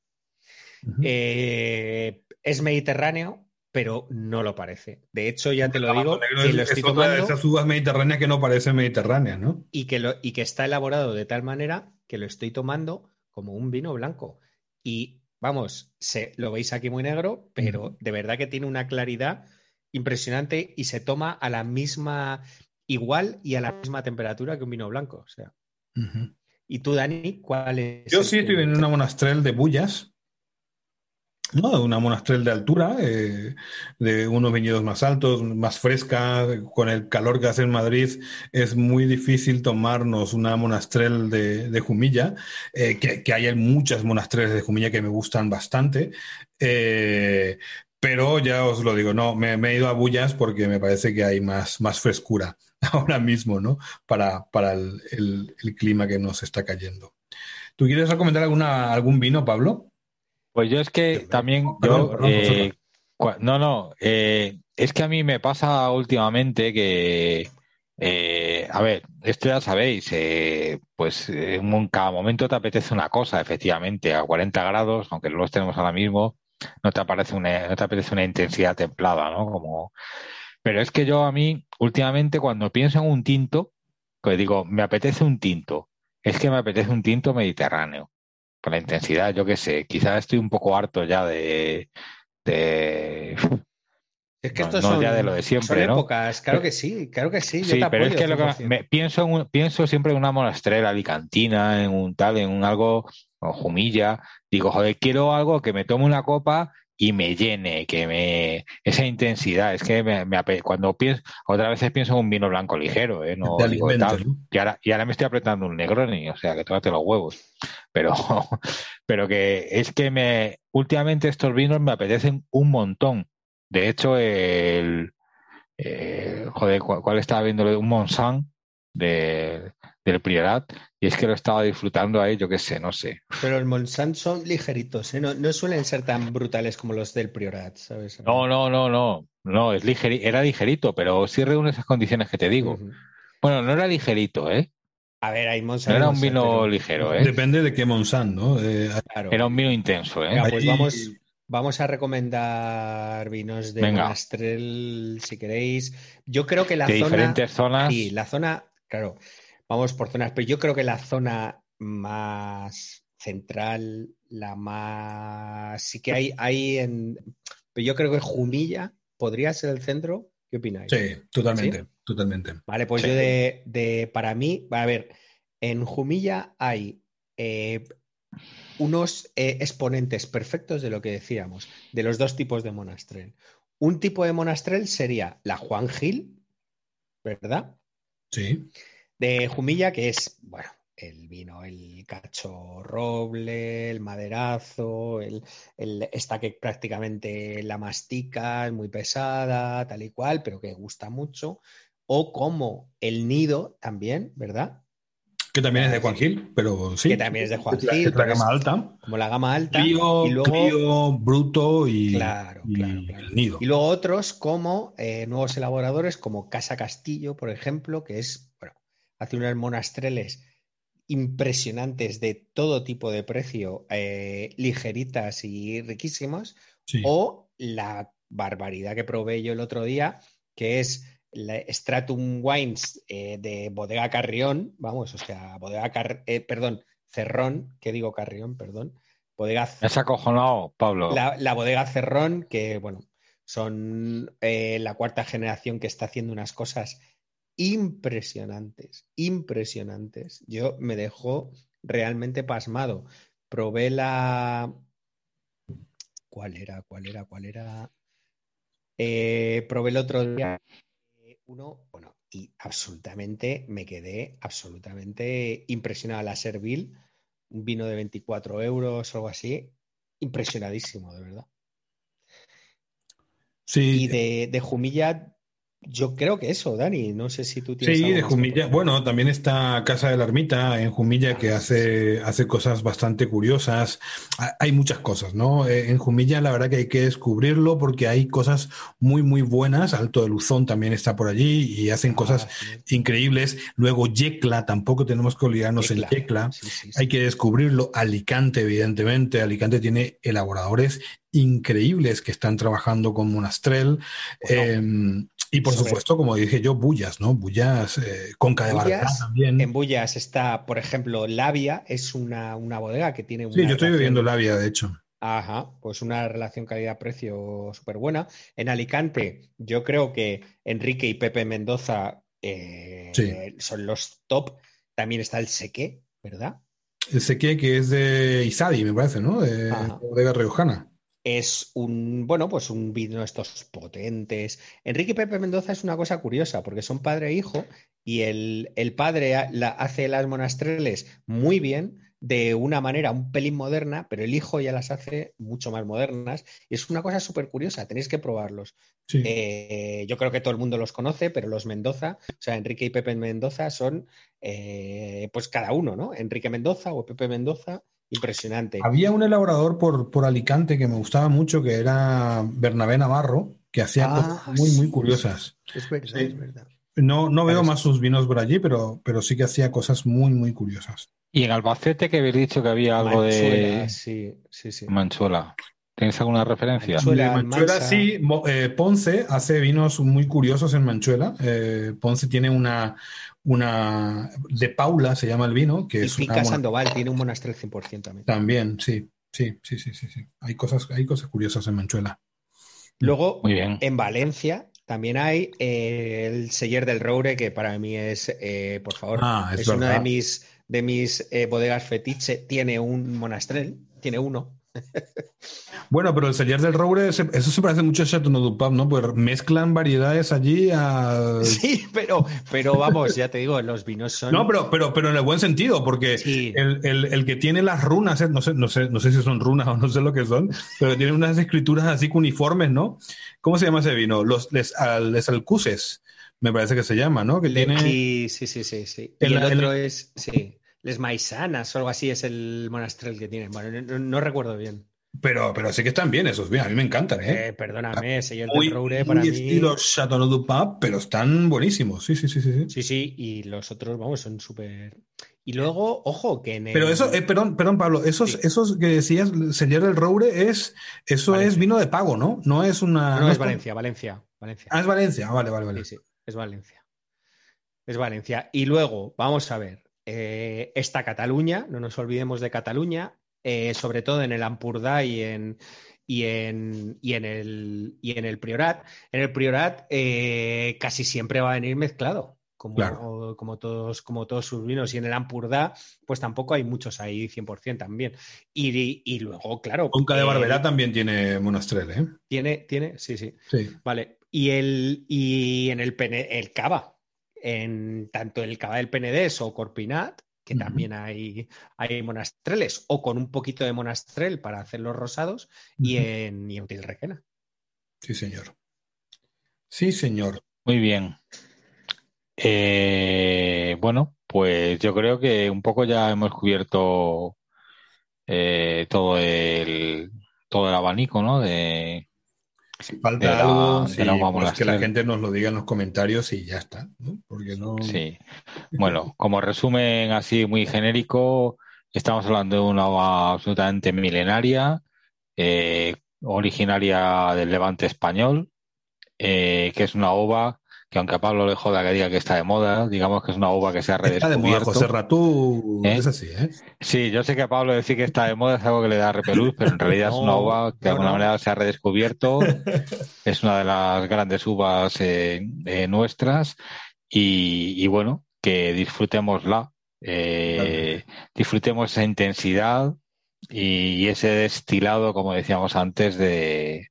Eh, es mediterráneo, pero no lo parece. De hecho, ya te lo digo, que lo estoy tomando, de esas uvas mediterráneas que no parecen mediterráneas, ¿no? Y que, lo, y que está elaborado de tal manera que lo estoy tomando como un vino blanco. Y vamos, se, lo veis aquí muy negro, pero de verdad que tiene una claridad impresionante y se toma a la misma, igual y a la misma temperatura que un vino blanco. O sea. ¿Y tú, Dani, cuál es? Yo sí estoy en una monastrel de bullas no, una monastrel de altura, eh, de unos viñedos más altos, más fresca, con el calor que hace en Madrid, es muy difícil tomarnos una monastrel de, Jumilla, eh, que, hay muchas monastreles de Jumilla que me gustan bastante, eh, pero ya os lo digo, no, me, he ido a Bullas porque me parece que hay más, más frescura ahora mismo, ¿no? Para, para el, el, clima que nos está cayendo. ¿Tú quieres recomendar alguna, algún vino, Pablo? Pues yo es que también, yo, eh, no, no, eh, es que a mí me pasa últimamente que, eh, a ver, esto ya sabéis, pues en cada momento te apetece una cosa, efectivamente, a 40 grados, aunque no los tenemos ahora mismo, no te, aparece una, no te apetece una intensidad templada, ¿no? Como, pero es que yo a mí, últimamente, cuando pienso en un tinto, pues digo, me apetece un tinto, es que me apetece un tinto mediterráneo por la intensidad, yo qué sé, quizás estoy un poco harto ya de... es que esto son, ya de lo de siempre, son épocas, claro que sí, claro que sí. sí, pero es que, lo que me, pienso, pienso siempre en una monastrera alicantina, en un tal, en un algo, o jumilla. Digo, joder, quiero algo que me tome una copa y me llene, que me esa intensidad, es que me, cuando pienso, otras veces pienso en un vino blanco ligero, ¿eh? no digo tal, y ahora, y ahora me estoy apretando un Negroni, o sea que tómate los huevos, pero, pero que es que me últimamente estos vinos me apetecen un montón. De hecho, el eh, joder, ¿cuál, estaba viendo? Un Monsant de, del Priorat y es que lo estaba disfrutando ahí, yo qué sé, no sé. Pero el Monsant son ligeritos, ¿eh? no, suelen ser tan brutales como los del Priorat, ¿sabes? No, no, no, no, no, es era ligerito, pero sí reúne esas condiciones que te digo. Bueno, no era ligerito, ¿eh? A ver, hay Monsant. No era un vino ligero, ¿eh? Depende de qué Monsant, ¿no? Eh, era un vino intenso, ¿eh? pues vamos, vamos a recomendar vinos de Monastrell, si queréis. Yo creo que la de zona. diferentes zonas. Sí, la zona, claro vamos por zonas, pero yo creo que la zona más central, la más... Sí que hay, hay en... Pero yo creo que Jumilla podría ser el centro. ¿Qué opináis? Sí, totalmente, totalmente. Vale, pues yo de, de, para mí, a ver, en Jumilla hay eh, unos eh, exponentes perfectos de lo que decíamos, de los dos tipos de monastrel. Un tipo de monastrel sería la Juan Gil, ¿verdad? Sí de Jumilla, que es, bueno, el vino, el cacho roble, el maderazo, el, esta que prácticamente la mastica, es muy pesada, tal y cual, pero que gusta mucho. O como el nido también, ¿verdad? Que también es de Juan Gil, pero sí. Que también es de Juan Gil. la, gama alta. Como la gama alta. y luego, bruto y, claro, claro, El nido. Y luego otros como eh, nuevos elaboradores, como Casa Castillo, por ejemplo, que es, bueno, hace unas monastreles impresionantes de todo tipo de precio, eh, ligeritas y riquísimas, o la barbaridad que probé yo el otro día, que es la Stratum Wines eh, de Bodega Carrión, vamos, o sea, Bodega Car eh, perdón, Cerrón, que digo Carrión, perdón, Bodega Me has acojonado, Pablo. La, la Bodega Cerrón, que bueno, son la cuarta generación que está haciendo unas cosas impresionantes, impresionantes. Yo me dejó realmente pasmado. Probé la. ¿Cuál era? ¿Cuál era? ¿Cuál era? Eh, probé el otro día uno, bueno, y absolutamente me quedé absolutamente impresionado. La Servil, un vino de 24 euros o algo así, impresionadísimo, de verdad. Sí. Y de, de Jumilla yo creo que eso, Dani. No sé si tú tienes. Sí, de Jumilla. Bueno, también está Casa de la Ermita en Jumilla que hace, hace cosas bastante curiosas. Hay muchas cosas, ¿no? Eh, en Jumilla la verdad que hay que descubrirlo porque hay cosas muy, muy buenas. Alto de Luzón también está por allí y hacen ah, cosas increíbles. Luego Yecla, tampoco tenemos que olvidarnos en Yecla. hay que descubrirlo. Alicante, evidentemente. Alicante tiene elaboradores increíbles que están trabajando con Monastrel. Em, y por supuesto, como dije yo, Bullas, ¿no? Bullas, eh, Conca de también. En Bullas está, por ejemplo, Labia, es una, bodega que tiene una. Sí, yo estoy bebiendo Labia, de hecho. Ajá, pues una relación calidad-precio súper buena. En Alicante, yo creo que Enrique y Pepe Mendoza eh, son los top. También está el Seque, ¿verdad? El Seque, que es de Isadi, me parece, ¿no? De bodega riojana es un, bueno, pues un vino estos potentes. Enrique y Pepe Mendoza es una cosa curiosa, porque son padre e hijo, y el, el padre hace las monastreles muy bien, de una manera un pelín moderna, pero el hijo ya las hace mucho más modernas. Y es una cosa súper curiosa, tenéis que probarlos. Eh, yo creo que todo el mundo los conoce, pero los Mendoza, o sea, Enrique y Pepe Mendoza son, eh, pues cada uno, ¿no? Enrique Mendoza o Pepe Mendoza Impresionante. Había un elaborador por, por Alicante que me gustaba mucho, que era Bernabé Navarro, que hacía ah, cosas muy, muy curiosas. Es verdad, es verdad. No, no veo más sus vinos por allí, pero, pero sí que hacía cosas muy, muy curiosas. Y en Albacete que habéis dicho que había algo de sí, sí, sí. Manchuela. ¿Tienes alguna referencia? Manchuela, sí. Eh, Ponce hace vinos muy curiosos en Manchuela. Eh, Ponce tiene una, una de Paula se llama el vino, que es Pica Sandoval tiene un monastrel 100% también. También, sí, sí, sí, sí, sí, sí. Hay cosas, hay cosas curiosas en Manchuela. Luego, en Valencia también hay eh, el Seller del Roure, que para mí es, eh, por favor, ah, es, una de mis, de mis eh, bodegas fetiche. Tiene un monastrel, tiene uno. Bueno, pero el sellar del Roure, eso se parece mucho a Chateau du ¿no? Pues mezclan variedades allí a... Sí, pero, pero vamos, ya te digo, los vinos son... No, pero, pero, pero en el buen sentido, porque el, que tiene las runas, no sé, no, sé, no sé si son runas o no sé lo que son, pero tiene unas escrituras así uniformes, ¿no? ¿Cómo se llama ese vino? Los les, les alcuces, me parece que se llama, ¿no? Que tiene... Sí, sí, sí, sí. sí. Y el, otro es, sí, les maisanas o algo así es el monastrel que tienen. Bueno, no recuerdo bien. Pero, pero sí que están bien esos, bien, a mí me encantan, ¿eh? eh perdóname, señor muy, Roure, para muy mí... estilo Chateau du Pape, pero están buenísimos, sí, sí, sí, sí. Sí, sí, y los otros, vamos, son súper... Y luego, ojo, que en Pero eso, eh, perdón, perdón, Pablo, esos, esos que decías, señor del Roure, es, eso es vino de pago, ¿no? No es una... No, es, Valencia, Valencia, Valencia. Ah, es Valencia, ah, vale, vale, vale. Sí, sí, es Valencia. Es Valencia. Y luego, vamos a ver, eh, esta Cataluña, no nos olvidemos de Cataluña, eh, sobre todo en el Ampurdá y en, y en, y en, el, y en el Priorat. En el Priorat eh, casi siempre va a venir mezclado. Como, como, todos, como todos sus vinos. Y en el Ampurdá, pues tampoco hay muchos ahí 100% también. Y, y, luego, claro. Conca de Barberá también tiene Monastrel, ¿eh? Tiene, tiene, sí, sí. Vale. Y, el, y en el, el Cava, en tanto el Cava del Penedés o Corpinat, que también hay, hay monastreles, o con un poquito de monastrel para hacer los rosados, y en, y Requena. Sí, señor. Sí, señor. Muy bien. Eh, bueno, pues yo creo que un poco ya hemos cubierto eh, todo el todo el abanico, ¿no? De, falta algo, pues que la gente nos lo diga en los comentarios y ya está, Porque no... Sí. Bueno, como resumen así muy genérico, estamos hablando de una ova absolutamente milenaria, eh, originaria del levante español, eh, que es una ova que aunque a Pablo le joda que diga que está de moda, digamos que es una uva que se ha redescubierto. Está de moda, José Ratú, ¿Eh? es así, ¿eh? Sí, yo sé que a Pablo decir que está de moda es algo que le da repelús, pero en realidad es una uva que de alguna manera se ha redescubierto, es una de las grandes uvas eh, eh, nuestras y, bueno, que disfrutémosla. Eh, disfrutemos esa intensidad y ese destilado, como decíamos antes, de,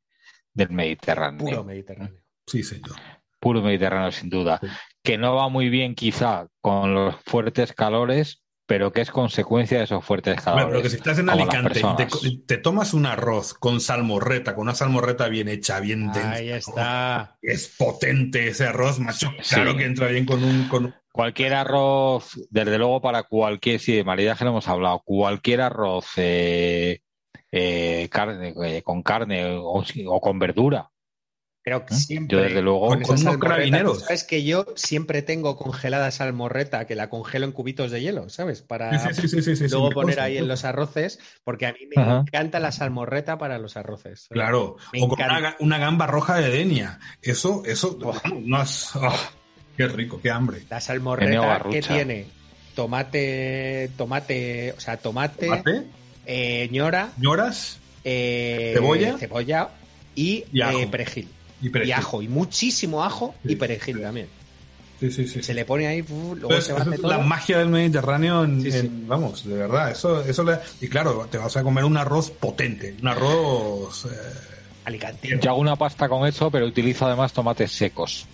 del Mediterráneo. Puro Mediterráneo. Sí, señor. Puro Mediterráneo, sin duda. Que no va muy bien quizá con los fuertes calores, pero que es consecuencia de esos fuertes calores. pero que si estás en Alicante y te, tomas un arroz con salmorreta, con una salmorreta bien hecha, bien densa. Ahí está. Es potente ese arroz, macho. Claro que entra bien con un, con Cualquier arroz, desde luego para cualquier, sí, de maridaje no hemos hablado, cualquier arroz eh, eh, carne, eh, con carne o, con verdura, pero ¿Mm? siempre. Yo, desde luego, con, unos carabineros. Sabes que yo siempre tengo congelada salmorreta, que la congelo en cubitos de hielo, ¿sabes? Para luego poner ahí en los arroces, porque a mí me encanta la salmorreta para los arroces. Claro, o con una, gamba roja de Denia. Eso, eso, no has. Ah, qué rico, qué hambre. La salmorreta que tiene tomate, tomate, o sea, tomate, eh, ñora, ñoras, eh, cebolla, cebolla y, eh, perejil. Y, ajo, y muchísimo ajo y perejil también. Sí, sí, sí. Se le pone ahí, luego se va todo. La magia del Mediterráneo, vamos, de verdad, eso, eso le... Y claro, te vas a comer un arroz potente, un arroz... Eh... Yo hago una pasta con eso, pero utilizo además tomates secos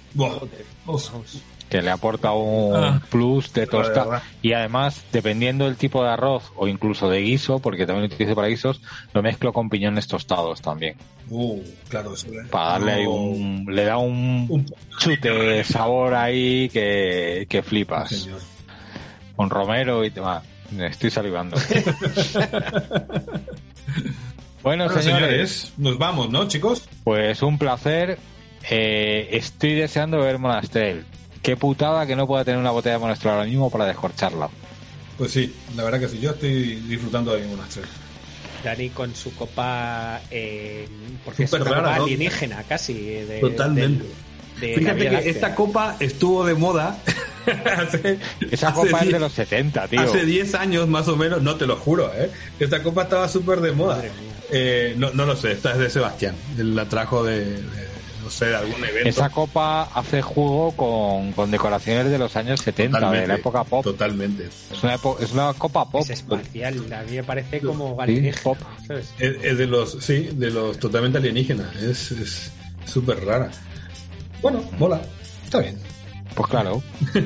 que le aporta un ah. plus de tosta y además dependiendo del tipo de arroz o incluso de guiso porque también lo utilizo para guisos lo mezclo con piñones tostados también. Uh, claro para darle ahí un le da un, chute de sabor ahí que, que flipas. Con romero y demás. Estoy salivando. Bueno, señores, nos vamos no chicos pues un placer. Eh, estoy deseando ver Monastrell Qué putada que no pueda tener una botella de Monastrell ahora mismo para descorcharla. Pues sí, la verdad que sí. Yo estoy disfrutando de Monastrell. Dani con su copa, eh, porque es una copa alienígena casi. Totalmente. Fíjate que esta copa estuvo de moda. Esa copa es de los 70, tío. Hace 10 años más o menos, no te lo juro, ¿eh? Esta copa estaba súper de moda. Eh, no, no lo sé, esta es de Sebastián. La trajo de no sé, de algún evento. Esa copa hace juego con, decoraciones de los años 70, de la época pop. Totalmente. Es una, es una copa pop. Es espacial, a mí me parece como alienígena. pop. Es, de los, sí, de los totalmente alienígenas. Es súper rara. Bueno, mola. Está bien. Pues claro.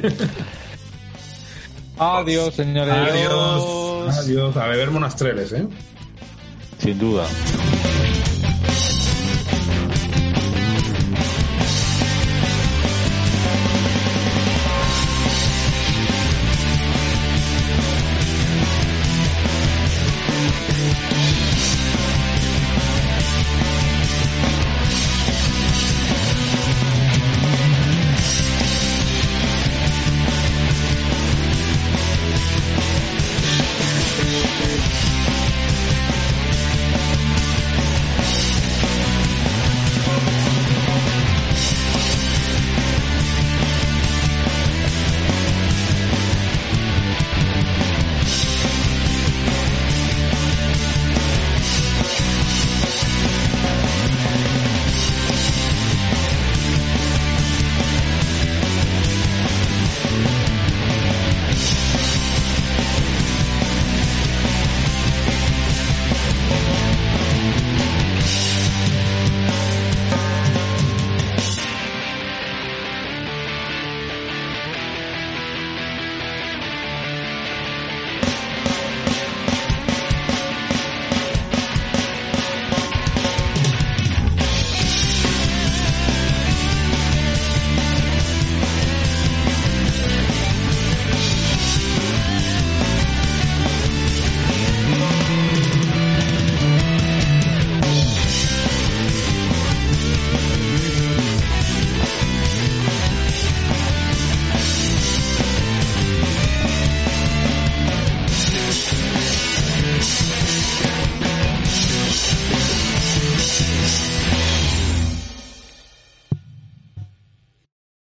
Adiós, señores. Adiós. Adiós. A beber monastreles, ¿eh? Sin duda.